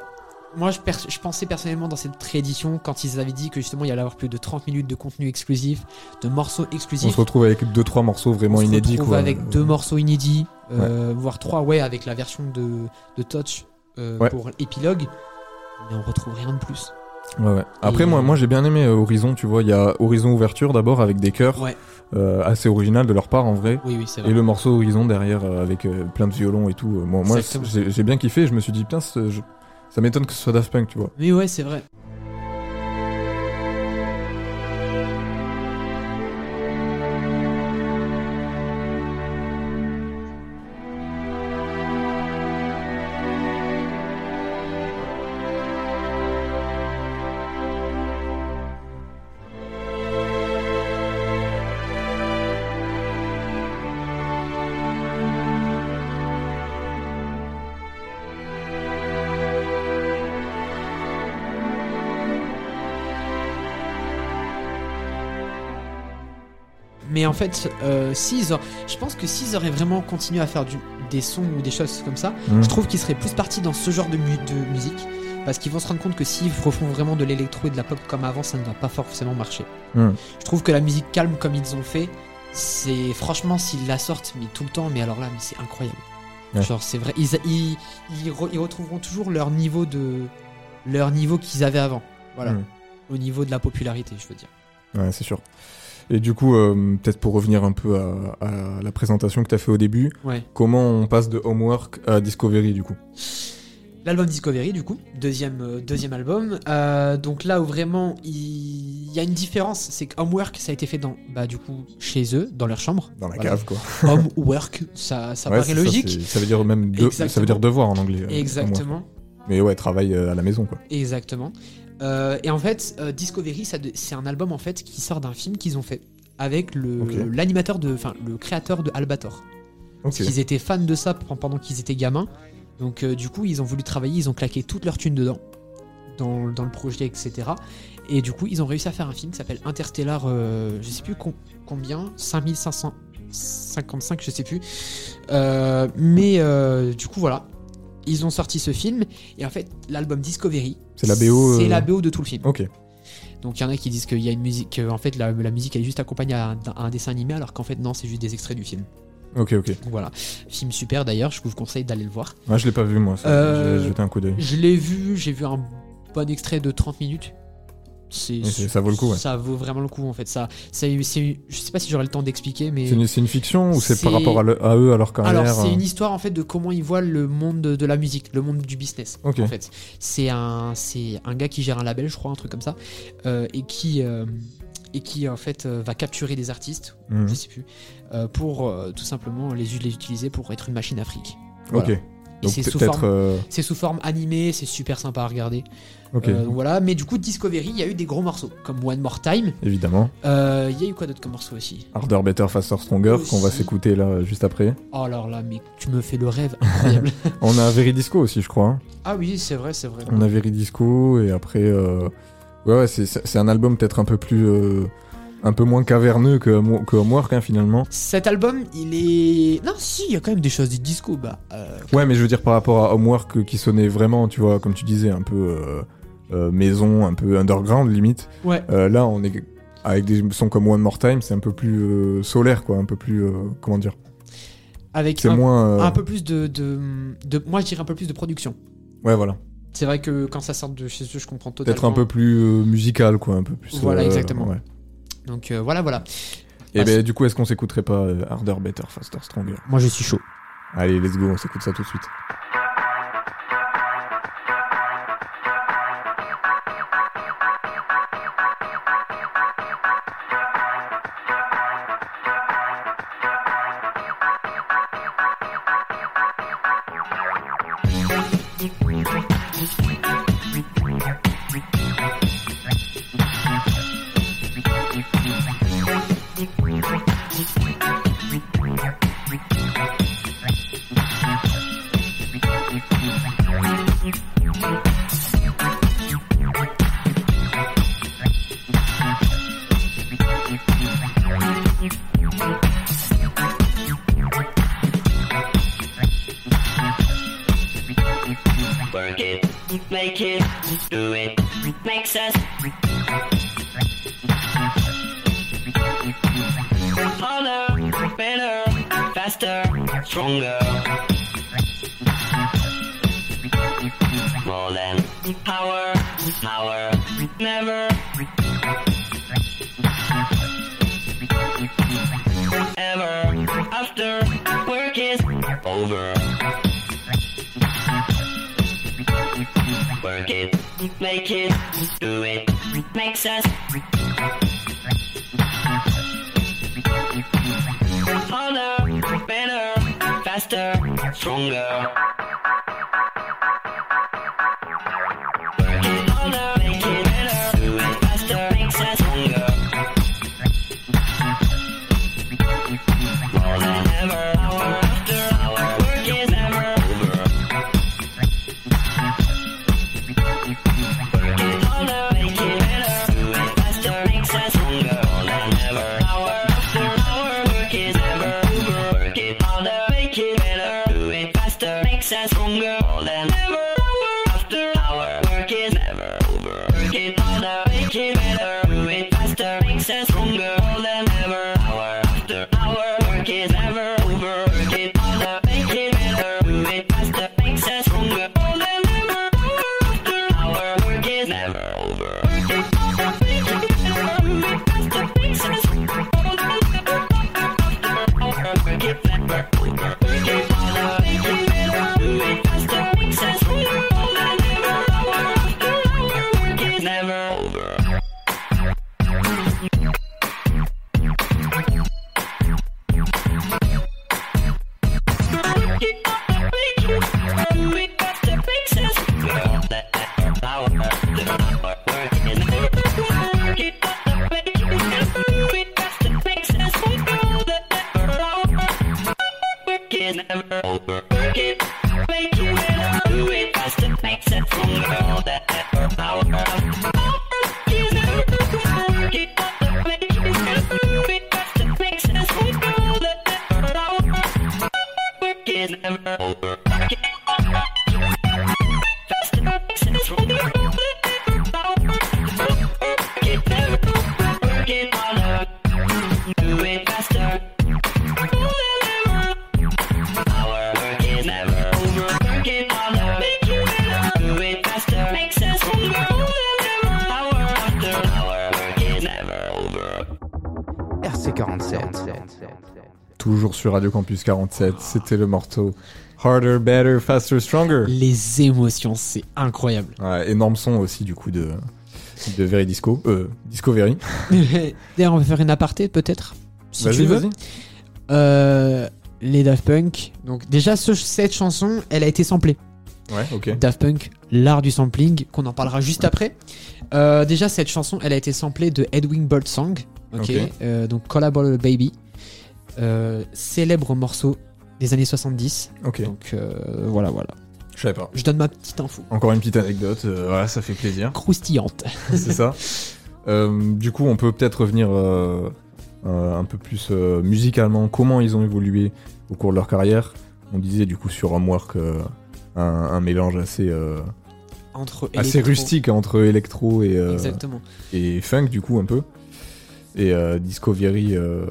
moi je, pers- je pensais personnellement dans cette réédition quand ils avaient dit que justement il y allait avoir plus de 30 minutes de contenu exclusif, de morceaux On exclusifs. se retrouve avec deux trois morceaux vraiment On se inédits retrouve quoi. avec Euh, deux morceaux inédits, euh, voire trois, ouais, avec la version de, de Touch euh, Ouais. pour épilogue. Mais on retrouve rien de plus. Ouais, ouais. Après Et- moi, moi j'ai bien aimé euh, Horizon. Tu vois, il y a Horizon ouverture d'abord avec des chœurs Ouais, euh, assez original de leur part en vrai. oui, oui, Et le morceau Horizon derrière euh, avec euh, plein de violons et tout. Euh, Moi, moi j'ai bien kiffé. Je me suis dit putain, je- ça m'étonne que ce soit Daft Punk, tu vois. Mais ouais, c'est vrai. En fait, euh, s'ils aur- je pense que s'ils auraient vraiment continué à faire du- des sons ou des choses comme ça, Mm. je trouve qu'ils seraient plus partis dans ce genre de, mu- de musique. Parce qu'ils vont se rendre compte que s'ils refont vraiment de l'électro et de la pop comme avant, ça ne va pas forcément marcher. Mm. Je trouve que la musique calme comme ils ont fait, c'est franchement s'ils la sortent mais tout le temps, mais alors là, mais c'est incroyable. Ouais. Genre c'est vrai, ils, ils, ils, re- ils retrouveront toujours leur niveau de leur niveau qu'ils avaient avant. Voilà, Mm. au niveau de la popularité, je veux dire. Ouais, c'est sûr. Et du coup, euh, peut-être pour revenir un peu à, à la présentation que tu as fait au début, Ouais. comment on passe de Homework à Discovery du coup? L'album Discovery, du coup, deuxième, euh, deuxième album. Euh, donc là où vraiment il y a une différence, c'est que Homework, ça a été fait dans, bah, du coup, chez eux, dans leur chambre. Dans la Voilà. cave quoi. Homework, ça, ça Ouais, paraît logique. ça veut dire même de- ça veut dire devoir en anglais. Homework. Exactement. Mais ouais, travail à la maison quoi. Exactement. Euh, et en fait, euh, Discovery, c'est un album en fait qui sort d'un film qu'ils ont fait avec le l'animateur de, enfin le créateur de Albator. Ok. Parce qu'ils étaient fans de ça pen- pendant qu'ils étaient gamins. Donc euh, du coup, ils ont voulu travailler, ils ont claqué toute leur thune dedans, dans, dans le projet, etc. Et du coup, ils ont réussi à faire un film qui s'appelle Interstellar, je sais plus com- combien, 5555, je sais plus. Mais du coup, voilà. Ils ont sorti ce film et en fait l'album Discovery C'est la BO, c'est euh, la BO de tout le film Ok. donc il y en a qui disent qu'il y a une musique que, en fait la, la musique elle est juste accompagnée à un, à un dessin animé alors qu'en fait non c'est juste des extraits du film Ok, ok. donc voilà film super d'ailleurs je vous conseille d'aller le voir Ouais, je l'ai pas vu moi, ça. Euh, j'ai jeté un coup d'œil. je l'ai vu j'ai vu un bon extrait de 30 minutes c'est ça vaut le coup, ouais. ça vaut vraiment le coup en fait ça c'est je sais pas si j'aurai le temps d'expliquer mais C'est une, fiction ou c'est par rapport à, le- à eux, à leur carrière alors c'est euh, une histoire en fait de comment ils voient le monde de, de la musique, le monde du business. En fait, c'est un c'est un gars qui gère un label, je crois, un truc comme ça, euh, et qui euh, et qui en fait euh, va capturer des artistes, Mhm. je sais plus, euh, pour euh, tout simplement les, les utiliser pour être une machine à fric. Voilà. Ok. Donc c'est sous peut-être. forme- C'est sous forme animée, c'est super sympa à regarder. Ok. Euh, donc voilà, mais du coup Discovery, il y a eu des gros morceaux comme One More Time. Évidemment. Euh, Il y a eu quoi d'autre comme morceaux aussi? Harder, Better, Faster, Stronger, qu'on va s'écouter là euh, juste après. Oh alors là, mais tu me fais le rêve incroyable. On a Veridisco aussi, je crois. hein. ah oui, c'est vrai, c'est vrai. On a Veridisco et après. euh, Ouais, ouais, c'est- un album peut-être un peu plus. Un peu moins caverneux que, que Homework, hein, finalement. Cet album, il est. Non, si, il y a quand même des choses du disco. Bah, euh, Ouais, mais je veux dire par rapport à Homework qui sonnait vraiment, tu vois, comme tu disais, un peu euh, maison, un peu underground limite. ouais. Euh, là, on est avec des sons comme One More Time, c'est un peu plus euh, solaire, quoi, un peu plus, euh, comment dire, Avec c'est un, moins. euh, un peu plus de, de, de- Moi, je dirais un peu plus de production. Ouais, voilà. C'est vrai que quand ça sort de chez eux, je comprends totalement. Peut-être un peu plus euh, musical, quoi, un peu plus. Voilà, euh, exactement. ouais. Donc euh, voilà, voilà. Et Ah, ben, du coup, est-ce qu'on s'écouterait pas euh, Harder, Better, Faster, Stronger? Moi, je suis chaud. Allez, let's go, on s'écoute ça tout de suite. Faster, makes sur Radio Campus 47, c'était le morceau Harder, Better, Faster, Stronger. Les émotions, c'est incroyable. Ouais, énorme son aussi du coup de, de Very Disco. Euh, Disco Very. D'ailleurs, on va faire une aparté peut-être, si Vas-y, tu veux. Euh, les Daft Punk. Donc déjà, ce- cette chanson, elle a été samplée. Ouais, ok. Daft Punk, l'art du sampling, qu'on en parlera juste après. Euh, déjà, cette chanson, elle a été samplée de Edwin Birdsong, ok. Euh, donc Collable Baby, célèbre morceau des années 70. Ok, Donc euh, voilà, voilà. je savais pas. Je donne ma petite info. Encore une petite anecdote, euh, voilà, ça fait plaisir. Croustillante. c'est ça. Euh, du coup, on peut peut-être revenir euh, euh, un peu plus euh, musicalement, comment ils ont évolué au cours de leur carrière. On disait du coup sur Homework euh, un, un mélange assez, euh, Entre assez électro- rustique entre électro et, euh, et funk du coup un peu. Et euh, Discovery, euh,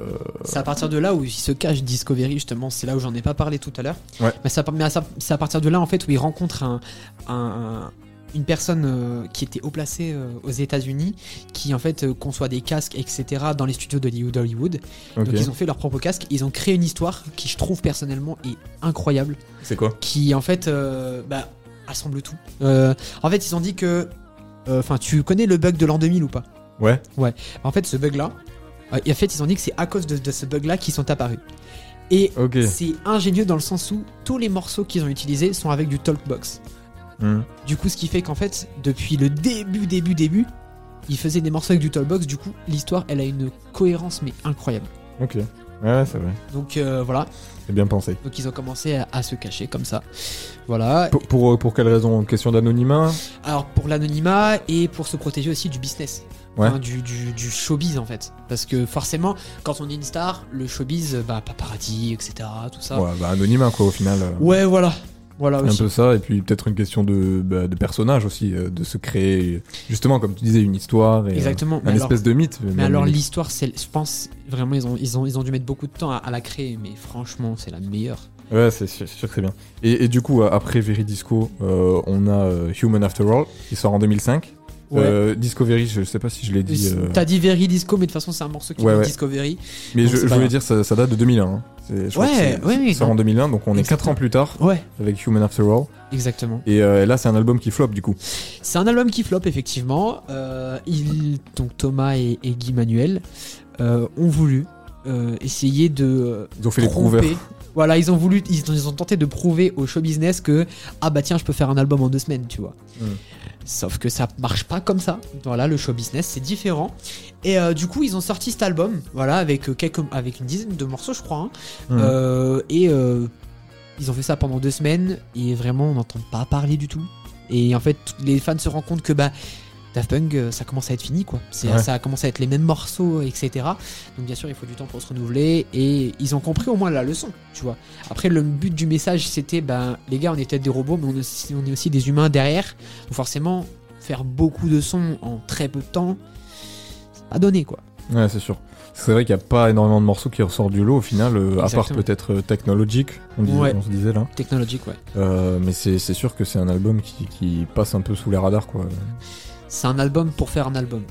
C'est à partir de là où il se cache Discovery, justement. C'est là où j'en ai pas parlé tout à l'heure. Ouais. Mais c'est à, partir de là, en fait, où il rencontre un, un- un- une personne euh, qui était haut placée euh, aux États-Unis, qui en fait euh, conçoit des casques, etc., dans les studios d'Hollywood. Hollywood. ok. Donc ils ont fait leur propre casque. Ils ont créé une histoire qui, je trouve personnellement, est incroyable. c'est quoi? Qui, en fait, bah, assemble tout. En fait, ils ont dit que. Enfin, tu connais le bug de l'an 2000 ou pas? Ouais, en fait, ce bug-là, euh, en fait, ils ont dit que c'est à cause de, de ce bug-là qu'ils sont apparus. Et c'est ingénieux dans le sens où tous les morceaux qu'ils ont utilisés sont avec du talkbox. Hmm. Du coup, ce qui fait qu'en fait, depuis le début, début, début, ils faisaient des morceaux avec du talkbox. Du coup, l'histoire, elle a une cohérence mais incroyable. Ok. Ouais, c'est vrai. Donc euh, voilà, C'est bien pensé. donc ils ont commencé à, à se cacher comme ça. Voilà. Pour, pour, pour quelle raison? Question d'anonymat? Alors pour l'anonymat et pour se protéger aussi du business. Ouais. Hein, du, du, du showbiz en fait. Parce que forcément, quand on est une star, le showbiz, bah paparazzi, etc. Tout ça. Ouais, bah anonymat quoi au final. euh, Ouais, voilà. Voilà Un aussi. peu ça, et puis peut-être une question de, bah, de personnage aussi, euh, de se créer, justement, comme tu disais, une histoire et euh, Exactement. un Mais alors- espèce de mythe. Mais alors l'histoire, je pense vraiment ils ont, ils ont, ils ont dû mettre beaucoup de temps à, à la créer, mais franchement c'est la meilleure. Ouais, c'est sûr, que c'est bien. Et, et du coup, euh, après Veridisco, euh, on a euh, Human After All, qui sort en 2005. Ouais. Euh, Discovery, je sais pas si je l'ai dit. euh, T'as dit Very Disco, mais de toute façon c'est un morceau qui Ouais, est ouais. Discovery. mais je, voulais dire, ça, ça date de 2001. hein. Je crois Ouais, que c'est- ouais, oui, Ça en 2001, donc on est 4 Exactement. ans plus tard Ouais, avec Human After All. exactement. Et euh, là, c'est un album qui flop du coup. C'est un album qui flop effectivement. Euh, il, donc Thomas et, et Guy Manuel ont voulu essayer de Ils ont fait les tromper. Voilà, ils ont voulu, ils ont, ils ont tenté de prouver au show business que ah bah tiens, je peux faire un album en deux semaines, tu vois. Sauf que ça marche pas comme ça. Voilà, le show business c'est différent. Et euh, du coup, ils ont sorti cet album, voilà, avec euh, quelques, avec une dizaine de morceaux, je crois. hein. Euh, et euh, ils ont fait ça pendant deux semaines et vraiment on n'entend pas parler du tout. Et en fait, les fans se rendent compte que bah Daft Punk, euh, ça commence à être fini quoi. Ouais. Ça a commencé à être les mêmes morceaux, etc. Donc bien sûr, il faut du temps pour se renouveler et ils ont compris au moins la leçon, tu vois. Après, le but du message c'était, ben les gars, on est peut-être des robots, mais on est aussi, on est aussi des humains derrière. Donc forcément, faire beaucoup de sons en très peu de temps, c'est pas donné quoi. Ouais, c'est sûr. C'est vrai qu'il n'y a pas énormément de morceaux qui ressortent du lot au final, euh, à part peut-être euh, Technologic, on, disait- Ouais. on se disait là. Technologique, ouais. Euh, mais c'est c'est sûr que c'est un album qui, qui passe un peu sous les radars quoi. C'est un album pour faire un album.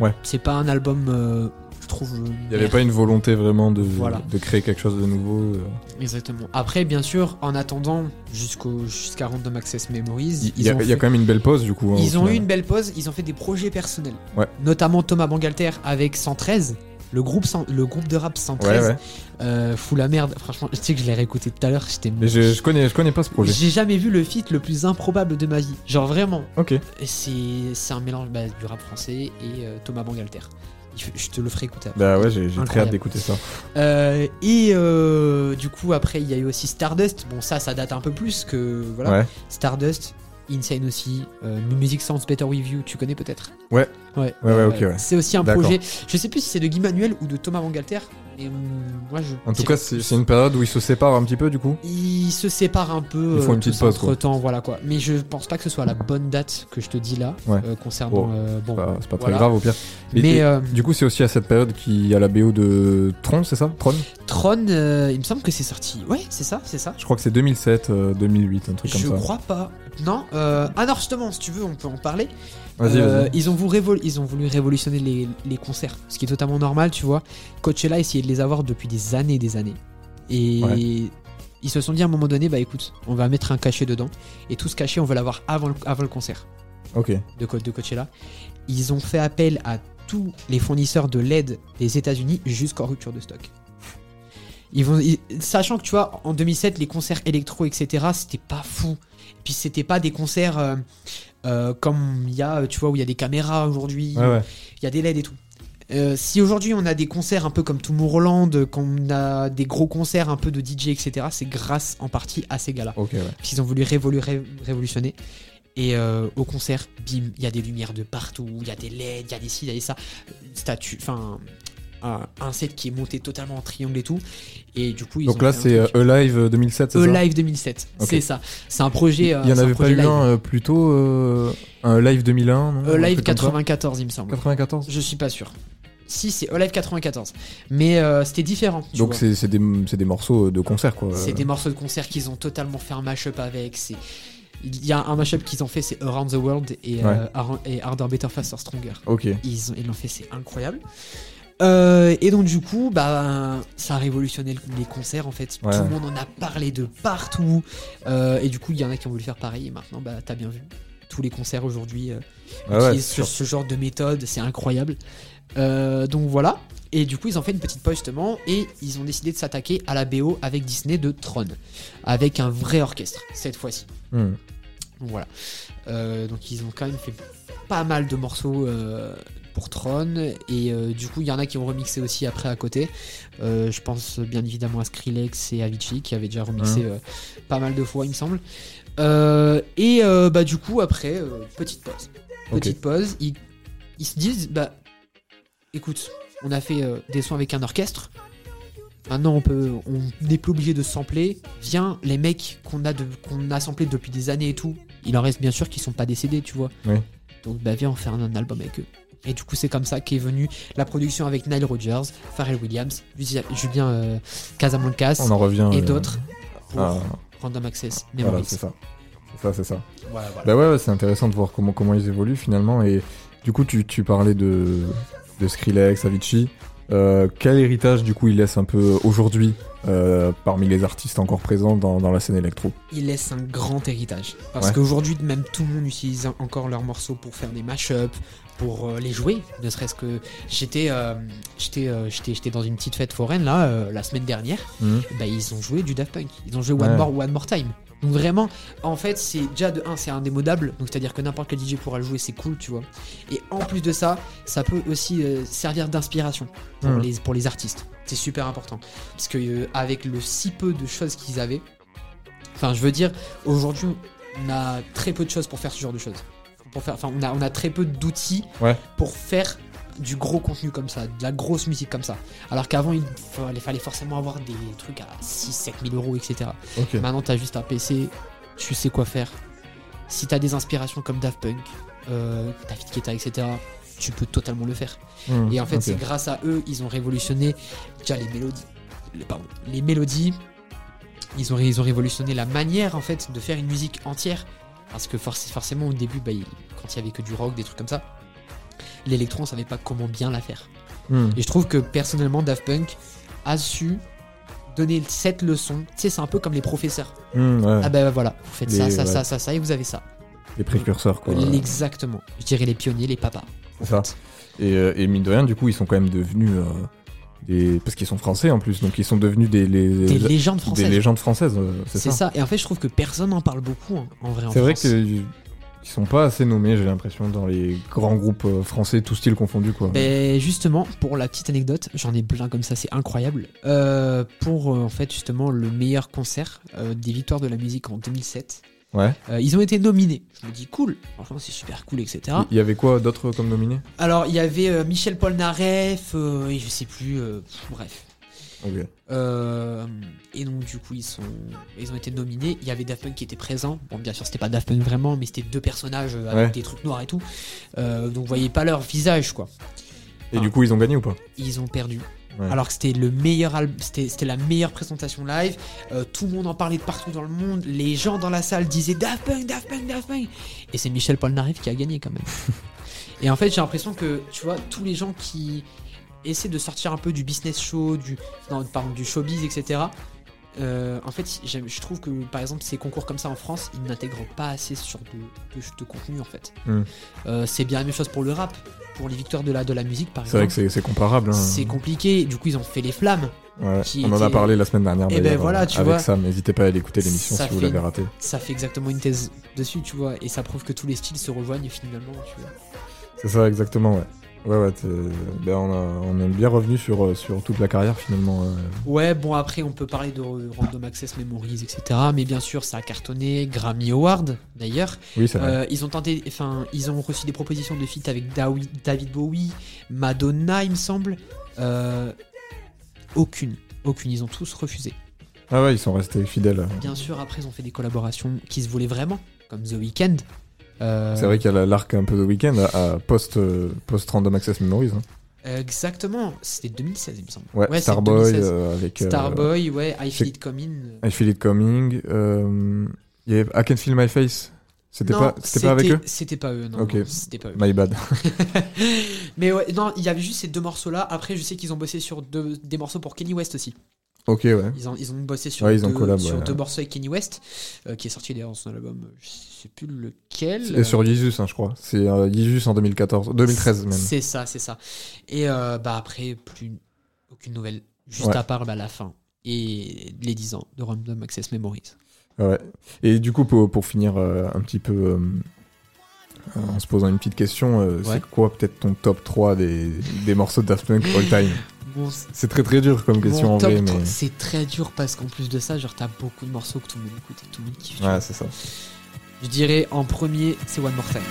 Ouais. C'est pas un album, euh, je trouve. euh, Il n'y avait pas une volonté vraiment de, Voilà. de créer quelque chose de nouveau. euh. Exactement. Après, bien sûr, en attendant jusqu'au jusqu'à Random Access Memories, Il y, a, quand même une belle pause du coup. hein, ils ont eu une belle pause. Ils ont fait des projets personnels. Ouais. Notamment Thomas Bangalter avec 113. Le groupe, le groupe de rap 113 Ouais, ouais. euh, fout la merde. Franchement, tu sais que je l'ai réécouté tout à l'heure. J'étais. Mais je, je connais, je connais pas ce projet. J'ai jamais vu le feat le plus improbable de ma vie. Genre vraiment. Ok. C'est un mélange bah, du rap français et euh, Thomas Bangalter. Je te le ferai écouter. après. Bah ouais, j'ai très hâte d'écouter ça. Euh, et euh, du coup, après, il y a eu aussi Stardust. Bon, ça, ça date un peu plus que. Voilà. Ouais. Stardust, Insane aussi. Euh, Music Sounds Better With You, tu connais peut-être Ouais. Ouais, Ouais, ouais, ok, ouais. C'est aussi un projet. Je sais plus si c'est de Guy Manuel ou de Thomas Bangalter. Mais moi, je. En tout cas, c'est une période où ils se séparent un petit peu du coup. Ils se séparent un peu. Ils font une petite pause, quoi. Entre temps, voilà quoi. Mais je pense pas que ce soit la bonne date que je te dis là. Ouais. euh, concernant. Bon, euh, bon, C'est pas, très voilà. grave au pire. Mais et euh, Du coup, c'est aussi à cette période qu'il y a la BO de Tron, c'est ça? Tron? Tron, euh, il me semble que c'est sorti. Ouais, c'est ça, c'est ça. Je crois que c'est 2007, euh, 2008, un truc Je comme ça. crois pas. Non. Euh... Ah non, justement, si tu veux, on peut en parler. Euh, ils, ont voulu révol- ils ont voulu révolutionner les, les concerts, ce qui est totalement normal, tu vois. Coachella essayait de les avoir depuis des années et des années. Et Ouais. ils se sont dit à un moment donné, bah écoute, on va mettre un cachet dedans. Et tout ce cachet, on veut l'avoir avant le, avant le concert Ok. de, Co- de Coachella. Ils ont fait appel à tous les fournisseurs de LED des États-Unis jusqu'en rupture de stock. Ils vont, ils- sachant que tu vois, en 2007, les concerts électro, etc., c'était pas fou. Puis c'était pas des concerts euh, euh, comme il y a, tu vois, où il y a des caméras aujourd'hui, Ouais, ouais. il y a des LED et tout. Euh, si aujourd'hui on a des concerts un peu comme Tomorrowland, qu'on a des gros concerts un peu de DJ, etc., c'est grâce en partie à ces gars-là. Ok, ouais. Parce qu'ils ont voulu révolu- ré- révolutionner. Et euh, au concert, bim, il y a des lumières de partout, il y a des LED, il y a des ci, il y a des ça. Statue, enfin, un, un set qui est monté totalement en triangle et tout. Et du coup, ils Donc ont là, c'est truc. euh, Alive 2007, c'est ça Alive 2007, Ok. c'est ça. C'est un projet. euh, Il y en c'est un avait pas eu live. un euh, plutôt euh, un Live 2001 non Euh, Un live truc comme ça 94, il me semble. 94 Je suis pas sûr. Si, c'est Alive 94. Mais euh, c'était différent. Donc c'est des, des morceaux de concert quoi. C'est des morceaux de concert qu'ils ont totalement fait un mashup avec. Il y a un mashup qu'ils ont fait, c'est Around the World et, euh, et Harder, Better, Faster, Stronger. Ok. Ils l'ont fait, c'est incroyable. Euh, et donc du coup, bah, ça a révolutionné le- les concerts en fait. Ouais. Tout le monde en a parlé de partout. Euh, et du coup, il y en a qui ont voulu faire pareil. Et maintenant, bah, t'as bien vu. Tous les concerts aujourd'hui euh, Ah utilisent ce, genre de méthode, c'est incroyable. Euh, donc voilà. Et du coup, ils ont fait une petite pause justement et ils ont décidé de s'attaquer à la BO avec Disney de Tron, avec un vrai orchestre cette fois-ci. Hmm. Donc voilà. Donc ils ont quand même fait pas mal de morceaux, pour Tron. Et euh, du coup, il y en a qui ont remixé aussi après à côté. Euh, je pense bien évidemment à Skrillex et Avicii qui avaient déjà remixé Mhm. euh, pas mal de fois, il me semble. Et bah, du coup, après, petite pause. Petite pause. Ils, ils se disent bah, écoute, on a fait des sons avec un orchestre. Maintenant, on peut, on n'est plus obligé de sampler. Viens, les mecs qu'on a, de- qu'on a samplés depuis des années et tout, il en reste bien sûr qui sont pas décédés, tu vois. Oui. Donc, bah, viens, on fait un, un album avec eux. Et du coup, c'est comme ça qu'est venue la production avec Nile Rodgers, Pharrell Williams, Julien euh, Casablancas On en revient. et euh, d'autres pour Random Access Voilà, c'est ça. C'est ça, c'est ça. Voilà, voilà. Bah ouais, ouais, c'est intéressant de voir comment, comment ils évoluent finalement. Et du coup, tu, tu parlais de, de Skrillex, Avicii. Euh, quel héritage du coup il laisse un peu aujourd'hui euh, parmi les artistes encore présents dans, dans la scène électro? Il laisse un grand héritage. Parce Ouais. qu'aujourd'hui, même tout le monde utilise encore leurs morceaux pour faire des mash-ups, pour euh, les jouer. Ne serait-ce que j'étais euh, j'étais euh, j'étais j'étais dans une petite fête foraine là euh, la semaine dernière. Mhm. Bah, ils ont joué du Daft Punk. Ils ont joué One Ouais. More One More Time. Donc vraiment, en fait, c'est déjà de 1, c'est indémodable. Donc c'est-à-dire que n'importe quel DJ pourra le jouer, c'est cool, tu vois. Et en plus de ça, ça peut aussi servir d'inspiration pour, Mhm. les, pour les artistes. C'est super important. Parce que avec le si peu de choses qu'ils avaient, enfin je veux dire, aujourd'hui on a très peu de choses pour faire ce genre de choses. Pour faire, enfin on a, on a très peu d'outils Ouais. pour faire du gros contenu comme ça, de la grosse musique comme ça. Alors qu'avant il fallait, fallait forcément avoir des trucs à 6-7 000 euros, etc. Maintenant, t'as juste un PC, tu sais quoi faire. Si t'as des inspirations comme Daft Punk, euh, David Guetta, etc., tu peux totalement le faire. Mhm, Et en fait, c'est grâce à eux, ils ont révolutionné déjà les mélodies. les- pardon, les mélodies. Ils ont, ils ont révolutionné la manière en fait de faire une musique entière. Parce que forc- forcément, au début, bah, quand il y avait que du rock, des trucs comme ça, l'électron, on savait pas comment bien la faire. Mhm. Et je trouve que personnellement, Daft Punk a su donner cette leçon. Tu sais, c'est un peu comme les professeurs. Ouais. Ah ben voilà, vous faites ça, Les- ça, ouais. ça, ça, ça, et vous avez ça. Les précurseurs quoi. Exactement. Je dirais les pionniers, les papas. C'est ça. Et, euh, et mine de rien, du coup, ils sont quand même devenus euh, des. Parce qu'ils sont français en plus, donc ils sont devenus des. les- Des légendes des françaises. légendes françaises, euh, c'est ça. ça. Et en fait, je trouve que personne n'en parle beaucoup, hein, en vrai. C'est vrai qu'ils ils sont pas assez nommés, j'ai l'impression, dans les grands groupes euh, français, tout style confondu, quoi. Ben justement, pour la petite anecdote, j'en ai plein comme ça, c'est incroyable. Euh, pour euh, en fait justement le meilleur concert euh, des Victoires de la musique en 2007, Ouais. euh, ils ont été nominés. Je me dis cool, franchement c'est super cool, etc. Il y avait quoi d'autre comme nominé Alors il y avait euh, Michel Polnareff euh, et je sais plus, euh, pff, bref. Ok. Euh, et donc du coup ils sont ils ont été nominés. Il y avait Daft Punk qui était présent. Bon bien sûr c'était pas Daft Punk vraiment, mais c'était deux personnages avec Ouais. des trucs noirs et tout. Donc vous voyez pas leur visage quoi. Et du coup, ils ont gagné ou pas? Ils ont perdu. Ouais. Alors que c'était le meilleur album, c'était c'était la meilleure présentation live. Euh, tout le monde en parlait de partout dans le monde. Les gens dans la salle disaient Daft Punk, Daft Punk, Daft Punk. Et c'est Michel Polnareff qui a gagné quand même. et en fait j'ai l'impression que tu vois tous les gens qui essaient de sortir un peu du business show, du non, pardon, du showbiz, etc. euh, en fait, je trouve que par exemple ces concours comme ça en France, ils n'intègrent pas assez ce genre de, de, de contenu en fait. Hmm. Euh, c'est bien la même chose pour le rap, pour les victoires de la, de la musique par C'est vrai exemple. que c'est comparable. hein. C'est compliqué, du coup ils ont fait les flammes. Ouais. qui On en a parlé la semaine dernière. Eh ben voilà, tu avec vois. ça, n'hésitez pas à aller écouter l'émission si vous l'avez raté. Ça fait exactement une thèse dessus, tu vois, et ça prouve que tous les styles se rejoignent finalement, tu vois. C'est ça, exactement, ouais. Ouais, ouais, ben, on, a- on est bien revenu sur, euh, sur toute la carrière finalement. euh. Ouais, bon après on peut parler de Random Access Memories, etc. Mais bien sûr ça a cartonné, Grammy Award d'ailleurs. Oui, c'est vrai. Euh, ils ont tenté, enfin ils ont reçu des propositions de feat avec Dawi- David Bowie, Madonna il me semble. Euh, aucune, aucune, ils ont tous refusé. Ah ouais, ils sont restés fidèles. Bien sûr après ils ont fait des collaborations qui se voulaient vraiment, comme The Weeknd. Euh, C'est vrai qu'il y a la- l'arc un peu de week-end à, post, euh, post Random Access Memories. hein. Exactement, c'était 2016 il me semble. Ouais, Starboy 2016. euh, avec. euh, Starboy, ouais, I Feel It Coming. I Feel It Coming. euh, Il y avait I Can Feel My Face. C'était pas, c'était pas avec eux? C'était pas eux, non. Ok. c'était pas eux. My bad. Mais ouais, non, il y avait juste ces deux morceaux-là. Après, je sais qu'ils ont bossé sur deux, des morceaux pour Kenny West aussi. Ok, ouais. Ils ont, ils ont bossé sur, Ouais, ils ont deux, collab, sur ouais. deux morceaux avec Kenny West, euh, qui est sorti d'ailleurs dans son album, euh, je sais plus lequel. Et sur Jesus, hein, je crois. C'est euh, Jesus en 2014, 2013 même. C'est ça, c'est ça. Et euh, bah après, plus aucune nouvelle. Juste à part bah, la fin et les 10 ans de Random Access Memories. Ouais. Et du coup, pour, pour finir un petit peu en se posant une petite question. euh, Ouais. C'est quoi peut-être ton top 3 des, des morceaux de Daft Punk all time? Bon, C'est très très dur comme question en vrai, mais. C'est très dur parce qu'en plus de ça, genre, t'as beaucoup de morceaux que tout le monde écoute et tout le monde kiffe. Ouais, c'est ça. Je dirais en premier, c'est One More Time.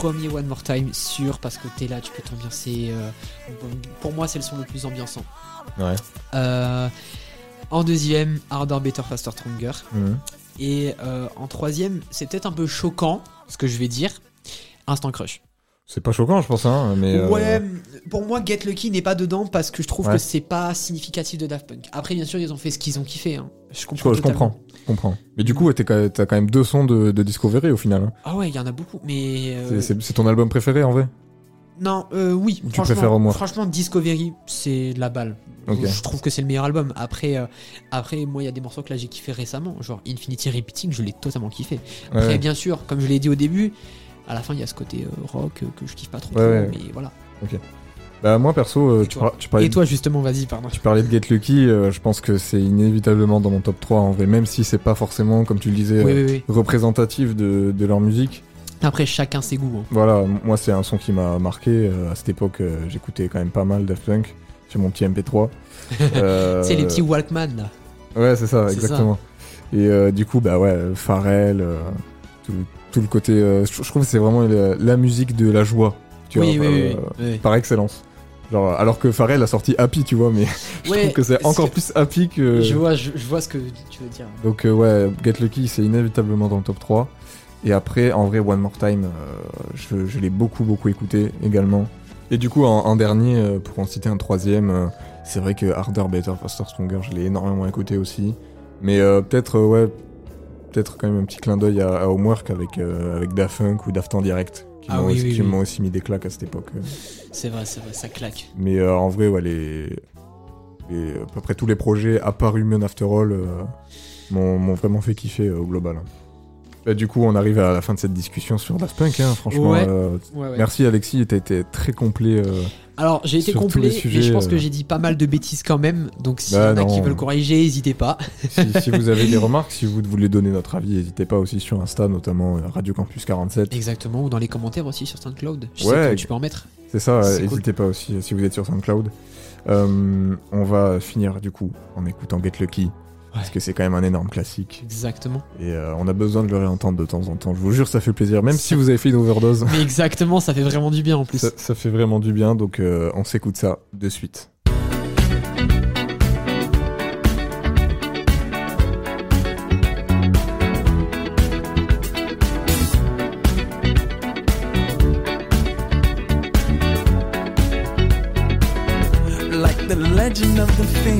Premier One More Time, sûr, parce que t'es là, tu peux t'ambiancer. euh, pour moi, c'est le son le plus ambiançant. Ouais. Euh, en deuxième, Harder, Better, Faster, Stronger. Mhm. Et euh, en troisième, c'est peut-être un peu choquant, ce que je vais dire. Instant Crush. C'est pas choquant, je pense, hein, mais. euh, Ouais, pour moi, Get Lucky n'est pas dedans parce que je trouve Ouais. que c'est pas significatif de Daft Punk. Après, bien sûr, ils ont fait ce qu'ils ont kiffé. hein. Je comprends. je comprends. je comprends. Mais du coup, t'as quand même deux sons de, de Discovery au final. hein. Ah ouais, il y en a beaucoup. Mais. euh, C'est- ton album préféré en vrai? Non, euh, oui. Ou tu franchement, préfères au moins Franchement, Discovery, c'est de la balle. Je trouve que c'est le meilleur album. Après, euh, après moi, il y a des morceaux que là j'ai kiffé récemment. Genre Infinity Repeating, je l'ai totalement kiffé. Après, Ouais. bien sûr, comme je l'ai dit au début, à la fin, il y a ce côté euh, rock euh, que je kiffe pas trop. Ouais, trop, ouais. Mais voilà. Bah, moi perso, euh, tu, par- tu parlais Et toi, justement, vas-y, pardon. Tu parlais de Get Lucky, euh, je pense que c'est inévitablement dans mon top 3 en vrai, même si c'est pas forcément, comme tu le disais, Oui, oui, oui. représentatif de, de leur musique. Après, chacun ses goûts. hein. Voilà, moi c'est un son qui m'a marqué. à cette époque, j'écoutais quand même pas mal Daft Punk sur mon petit MP3. Euh, C'est les petits Walkman là. Ouais, c'est ça, exactement. Et euh, du coup, bah ouais, Pharrell, tout, tout le côté. euh, je je trouve que c'est vraiment la, la musique de la joie, tu oui, vois, oui, euh, oui, par excellence. Genre, alors que Pharrell a sorti Happy, tu vois, mais je Ouais, trouve que c'est encore plus Happy que. Je vois, je, je vois ce que tu veux dire. Donc euh, ouais, Get Lucky, c'est inévitablement dans le top 3. Et après, en vrai, One More Time, euh, je, je l'ai beaucoup, beaucoup écouté également. Et du coup, en, en dernier, pour en citer un troisième, c'est vrai que Harder, Better, Faster, Stronger, je l'ai énormément écouté aussi. Mais euh, peut-être, ouais, peut-être quand même un petit clin d'œil à, à Homework avec, euh, avec Daft Punk ou Daft en direct, qui Ah m'ont oui, aussi, oui, qui oui. m'ont aussi mis des claques à cette époque. euh. C'est vrai, c'est vrai, ça claque. Mais euh, en vrai, ouais, les, les- à peu près tous les projets, à part Human After All, euh, m'ont vraiment fait kiffer au global. Bah, du coup, on arrive à la fin de cette discussion sur Daft Punk. hein, franchement, Ouais. Ouais, ouais. merci Alexis, t'as été très complet. Alors, j'ai été complet, mais je pense que euh, j'ai dit pas mal de bêtises quand même. Donc, s'il y Bah en a qui veulent corriger, n'hésitez pas. si, si vous avez des remarques, si vous voulez donner notre avis, n'hésitez pas aussi sur Insta, notamment euh, Radio Campus 47. Exactement, ou dans les commentaires aussi sur SoundCloud. Je Ouais. sais que tu peux en mettre. C'est ça, n'hésitez pas aussi euh, si vous êtes sur SoundCloud. Euh, on va finir du coup en écoutant Get Lucky, parce que c'est quand même un énorme classique. Exactement. Et euh, on a besoin de le réentendre de temps en temps. Je vous jure, ça fait plaisir. Même si vous avez fait une overdose, Mais exactement, ça fait vraiment du bien en plus. ça, ça fait vraiment du bien. Donc euh, on s'écoute ça de suite. like the legend of the phoenix.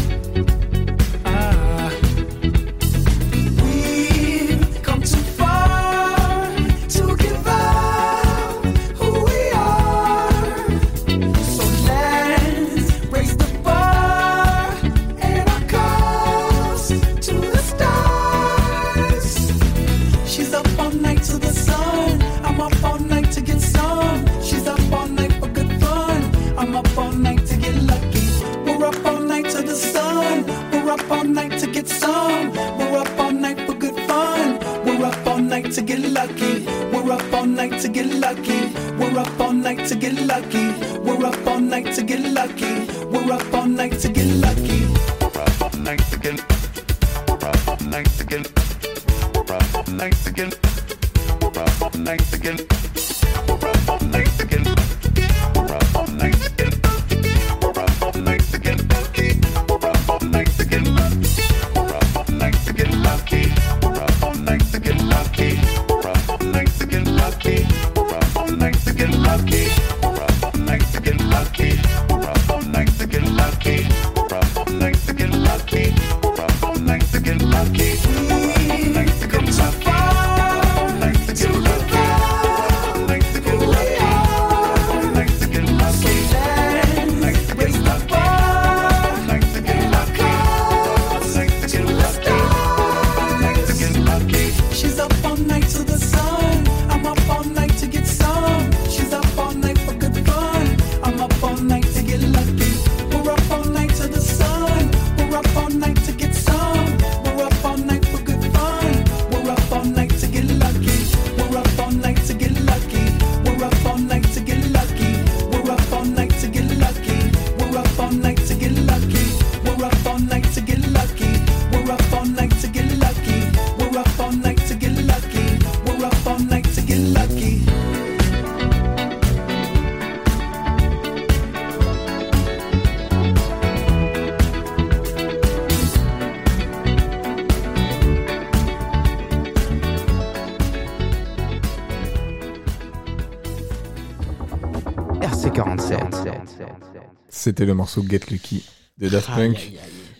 C'était le morceau Get Lucky de Daft Punk. aïe, aïe.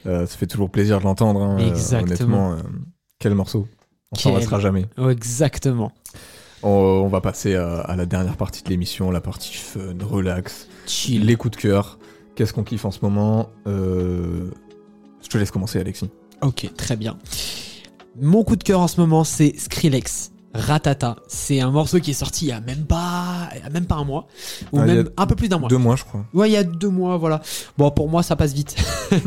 Euh, ça fait toujours plaisir de l'entendre. hein, euh, Exactement. honnêtement, euh, quel morceau. On s'en lassera jamais. Oh, exactement. On, on va passer à, à la dernière partie de l'émission, la partie fun, relax, Chill. les coups de cœur. Qu'est-ce qu'on kiffe en ce moment Euh, Je te laisse commencer, Alexis. Ok, très bien. Mon coup de cœur en ce moment, c'est Skrillex. Ratata. C'est un morceau qui est sorti il y a même pas, il y a même pas un mois. Ou Ah, même un peu plus d'un mois. Deux mois, je crois. Ouais, il y a deux mois, voilà. Bon, pour moi, ça passe vite.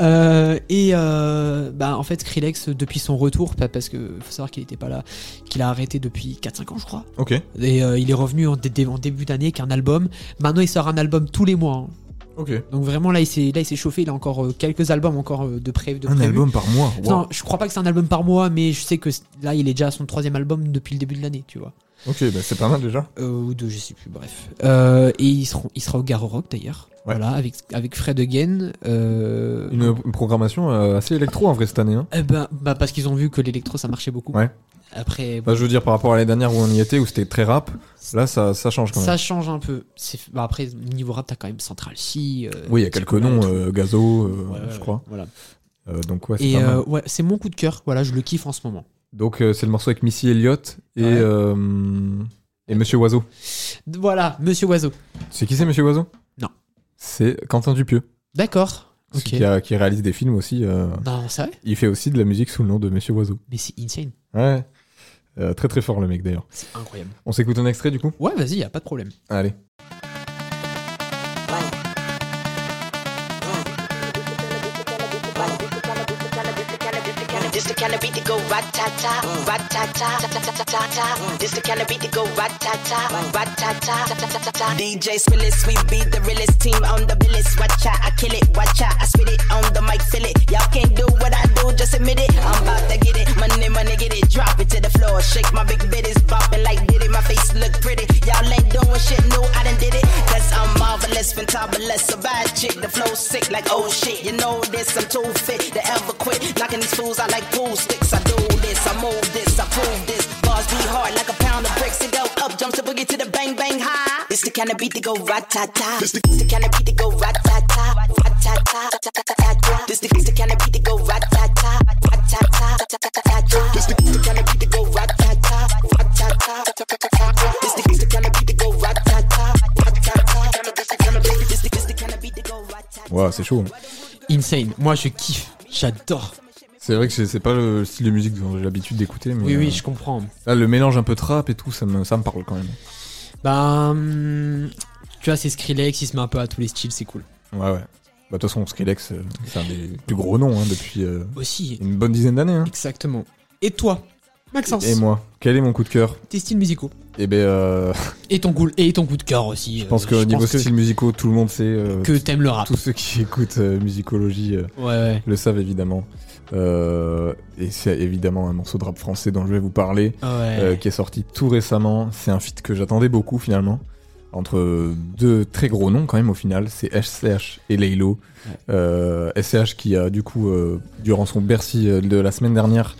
Euh, et euh, bah, en fait, Skrillex, depuis son retour, pa- parce que faut savoir qu'il était pas là, qu'il a arrêté depuis 4-5 ans, je crois. Ok. Et euh, il est revenu en, dé- en début d'année avec un album. Maintenant, il sort un album tous les mois. hein. Donc vraiment, là, il s'est là, il s'est chauffé. Il a encore euh, quelques albums encore euh, de, pré de Un album par mois. wow. Non, je crois pas que c'est un album par mois, mais je sais que là, il est déjà à son troisième album depuis le début de l'année, tu vois. Ok, bah c'est pas mal déjà. Euh, ou deux, je sais plus, bref. Et il sera, il sera au Garo Rock d'ailleurs. Ouais. Voilà, avec, avec Fred Again. Euh, Une, une programmation euh, assez électro en vrai cette année. Hein. bah, parce qu'ils ont vu que l'électro ça marchait beaucoup. Ouais. Après, Bah, je veux dire, par rapport à l'année dernière où on y était, où c'était très rap, là ça, ça change quand même. ça change un peu. Bah, après, niveau rap, t'as quand même Central C. euh, oui, il y a quelques noms, euh, Gazo, euh, Ouais, je crois. Voilà. Euh, donc ouais, Et euh, ouais, c'est mon coup de cœur. Voilà, je le kiffe en ce moment. Donc euh, c'est le morceau avec Missy Elliott et, euh, et Monsieur Oiseau. Voilà, Monsieur Oiseau. C'est qui c'est Monsieur Oiseau? C'est Quentin Dupieux. D'accord. Qui, a- qui réalise des films aussi. euh, Non, c'est vrai il fait aussi de la musique sous le nom de Monsieur Oiseau. Mais c'est insane. Ouais. Euh, très très fort le mec d'ailleurs. C'est incroyable. On s'écoute un extrait du coup? Ouais, vas-y, y a pas de problème. Allez. This the kind of beat that go rat-ta-ta, rat-ta-ta, ta-ta-ta-ta-ta. This the kind of beat that go rat-ta-ta, rat-ta-ta, ta-ta-ta-ta. DJ Spillis, we be the realest team on the billis. Watch out, I kill it, watch out, I spit it on the mic, feel it. Y'all can't do what I do, just admit it. I'm about to get it, money, money, get it, drop it to the floor. Shake my big bitties, bopping like did it. My face look pretty. Y'all ain't doing shit new, I done did it. Cause I'm marvelous. fantabulous. A bad chick, the flow sick like oh shit. You know this, I'm too fit to ever quit. Knocking these fools out like pool sticks. I do this, I move this, I prove this. Bars be hard like a pound of bricks. It go up, jumps the boogie to the bang bang high. This the kind of beat that go rat ta ta. This the kind of beat that go rat ta ta, rat ta ta, ta ta ta ta. This the kind of beat that go rat ta ta, rat ta ta, ta ta ta ta. This the kind of beat that go rat ta ta, rat ta ta, ta ta ta ta. This the kind of beat that go rat ta ta, rat ta ta. This the kind this the kind of beat that go rat ta ta. Ouais, c'est chaud. Insane. Moi, je kiffe. J'adore. C'est vrai que c'est pas le style de musique dont j'ai l'habitude d'écouter, mais Oui, euh, oui, je comprends. là, le mélange un peu trap et tout, ça me, ça me parle quand même. Bah, hum, tu vois, c'est Skrillex, il se met un peu à tous les styles, c'est cool. Ouais, ouais. Bah, de toute façon, Skrillex, euh, c'est un des plus gros noms hein, depuis euh, Aussi. une bonne dizaine d'années. Hein. Exactement. Et toi, Maxence, Et moi, quel est mon coup de cœur? Tes styles musicaux Eh ben, euh, et ton coup et ton coup de cœur aussi. je pense qu'au niveau style musicaux, tout le monde sait. euh, que t'aimes le rap. tous ceux qui écoutent musicologie Ouais, ouais. le savent évidemment. Euh, et c'est évidemment un morceau de rap français dont je vais vous parler, Ah ouais. euh, qui est sorti tout récemment. C'est un feat que j'attendais beaucoup finalement. Entre deux très gros noms quand même au final, c'est SCH et Laylo. Euh, SCH qui a du coup, euh, durant son Bercy euh, de la semaine dernière,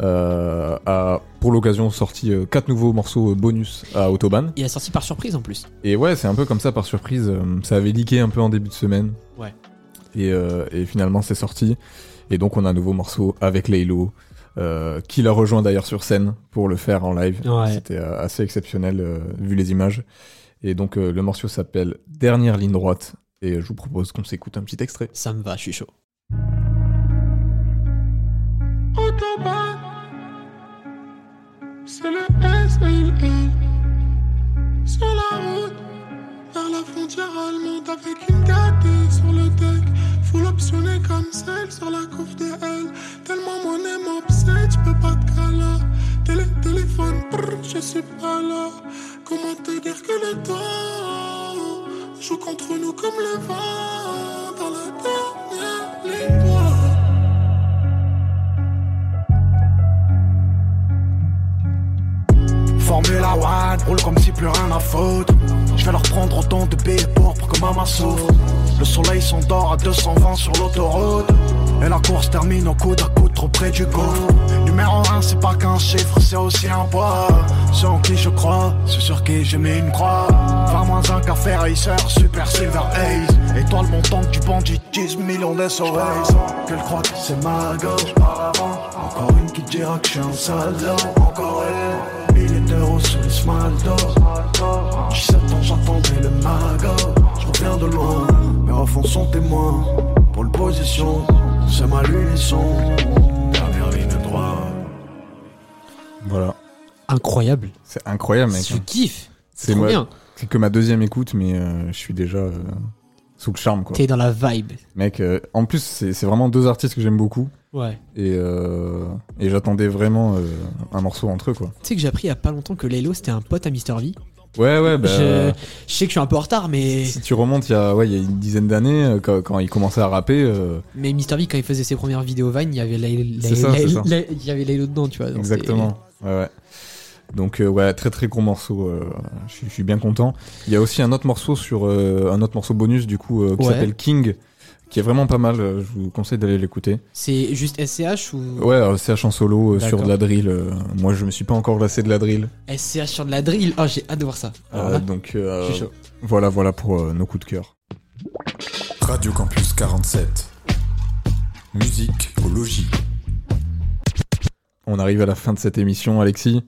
euh, a pour l'occasion sorti euh, quatre nouveaux morceaux bonus à Autobahn. Il a sorti par surprise en plus. Et ouais, c'est un peu comme ça par surprise. euh, Ça avait leaké un peu en début de semaine. Ouais. Et, euh, et finalement, c'est sorti. Et donc, on a un nouveau morceau avec Laylo, euh, qui l'a rejoint d'ailleurs sur scène pour le faire en live. Ouais. C'était euh, assez exceptionnel euh, vu les images. Et donc, euh, le morceau s'appelle Dernière ligne droite. Et je vous propose qu'on s'écoute un petit extrait. Ça me va, je suis chaud. Autobahn, c'est le SLL. Sur la route, vers la frontière allemande avec une gâtée sur le deck. Full optionné comme celle sur la couve de L. Tellement mon aime m'obsède, je peux pas te caler. Télé, téléphone, brr, je suis pas là. Comment te dire que le temps joue contre nous comme le vent dans la dernière ligne droite? Formula One, roule comme si plus rien à foutre. Je vais leur prendre autant de billets pour pour que maman. Le soleil s'endort à 220 sur l'autoroute. Et la course termine au coude à coude trop près du gouffre. Numéro 1, c'est pas qu'un chiffre, c'est aussi un poids. Ceux en qui je crois, ceux sur qui j'ai mis une croix. 20 moins un café racer, super silver haze. Étoile montante du bandit, 10 millions d'SOS. Qu'elle croit que c'est ma gauche. Encore une qui dira que je suis un salaud. Encore elle. Sur le smaldo 17 ans j'attendais le mago Je reviens de loin Mes refs sont témoins Pour position C'est ma lunisson Dernière ligne droite Voilà. Incroyable. C'est incroyable, mec. Je kiffe. C'est trop moi- bien. C'est que ma deuxième écoute, mais euh, je suis déjà euh, sous le charme, quoi. T'es dans la vibe. Mec, euh, en plus, c'est vraiment deux artistes que j'aime beaucoup. Ouais. Et, euh, et j'attendais vraiment euh, un morceau entre eux, quoi. Tu sais que j'ai appris il y a pas longtemps que Laylo c'était un pote à Mr V. Ouais, ouais, bah. je... je sais que je suis un peu en retard, mais. Si tu remontes il y a, ouais, il y a une dizaine d'années, euh, quand, quand il commençait à rapper, euh, Mais Mr V, quand il faisait ses premières vidéos Vine, il y avait Laylo, C'est ça, c'est ça. il y avait Laylo dedans, tu vois. donc exactement. Ouais, ouais. Donc, euh, ouais, très très gros morceau. euh, je suis- je suis bien content. Il y a aussi un autre morceau sur euh, un autre morceau bonus, du coup, euh, qui Ouais. s'appelle King, qui est vraiment pas mal. euh, je vous conseille d'aller l'écouter. C'est juste SCH ou? Ouais, euh, CH en solo euh, sur D'accord. de la drill. euh, moi, je me suis pas encore lassé de la drill. SCH sur de la drill. Oh, j'ai hâte de voir ça. Alors Euh, là, donc, euh, je suis chaud. voilà, voilà pour euh, nos coups de cœur. Radio Campus 47. Musique au logis. On arrive à la fin de cette émission, Alexis.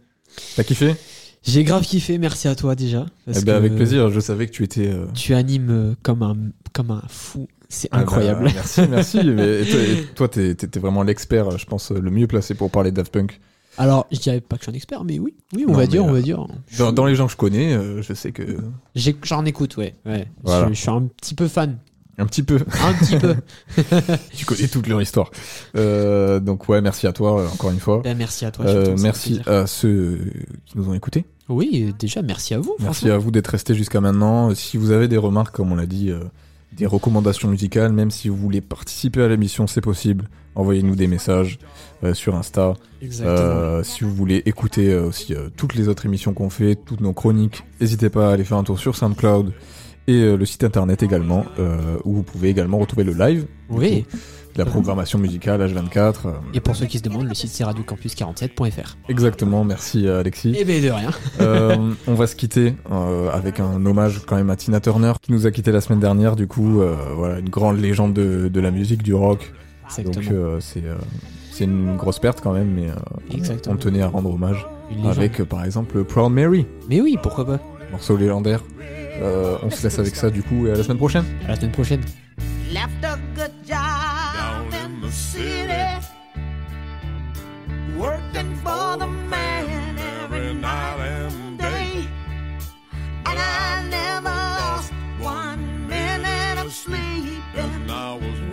T'as kiffé? J'ai grave kiffé, merci à toi déjà. parce Eh ben, que avec plaisir. Je savais que tu étais. euh, Tu animes euh, comme un, comme un fou. C'est Ah bah, incroyable. merci, merci. Mais et toi, t'es- vraiment l'expert, je pense, le mieux placé pour parler de Daft Punk. Alors, je dirais pas que je suis un expert, mais oui, oui, on Non, va dire, on euh, va dire. Dans, dans les gens que je connais, euh, je sais que J'en écoute, ouais. ouais. Voilà. Je, je suis un petit peu fan. un petit peu, Un petit peu. tu connais toute leur histoire. Euh, donc ouais, merci à toi euh, encore une fois. Ben, merci à toi. Euh, merci à ceux qui nous ont écoutés. Oui, déjà, merci à vous. Merci à vous d'être restés jusqu'à maintenant. Euh, Si vous avez des remarques, comme on l'a dit, euh, des recommandations musicales, même si vous voulez participer à l'émission, c'est possible. Envoyez-nous des messages euh, sur Insta. Euh, si vous voulez écouter euh, aussi toutes les autres émissions qu'on fait, toutes nos chroniques, n'hésitez pas à aller faire un tour sur SoundCloud Et le site internet également, où vous pouvez également retrouver le live, Oui. La programmation musicale H24. euh, Et pour ceux qui se demandent, le site c'est radiocampus47.fr. exactement, merci euh, Alexis. Eh ben de rien. Euh, on va se quitter euh, avec un hommage quand même à Tina Turner qui nous a quitté la semaine dernière. Du coup, euh, voilà, une grande légende de, de la musique, du rock. Donc Exactement. euh, c'est euh, c'est une grosse perte quand même, mais euh, Exactement. on tenait à rendre hommage Une légende. avec euh, par exemple Proud Mary, Mais oui, pourquoi pas. morceau légendaire. Euh, on se laisse avec ça du coup et à la semaine prochaine. À la semaine prochaine. left a good job the city, working for the man every night and day. And I never lost one minute of sleep. And I was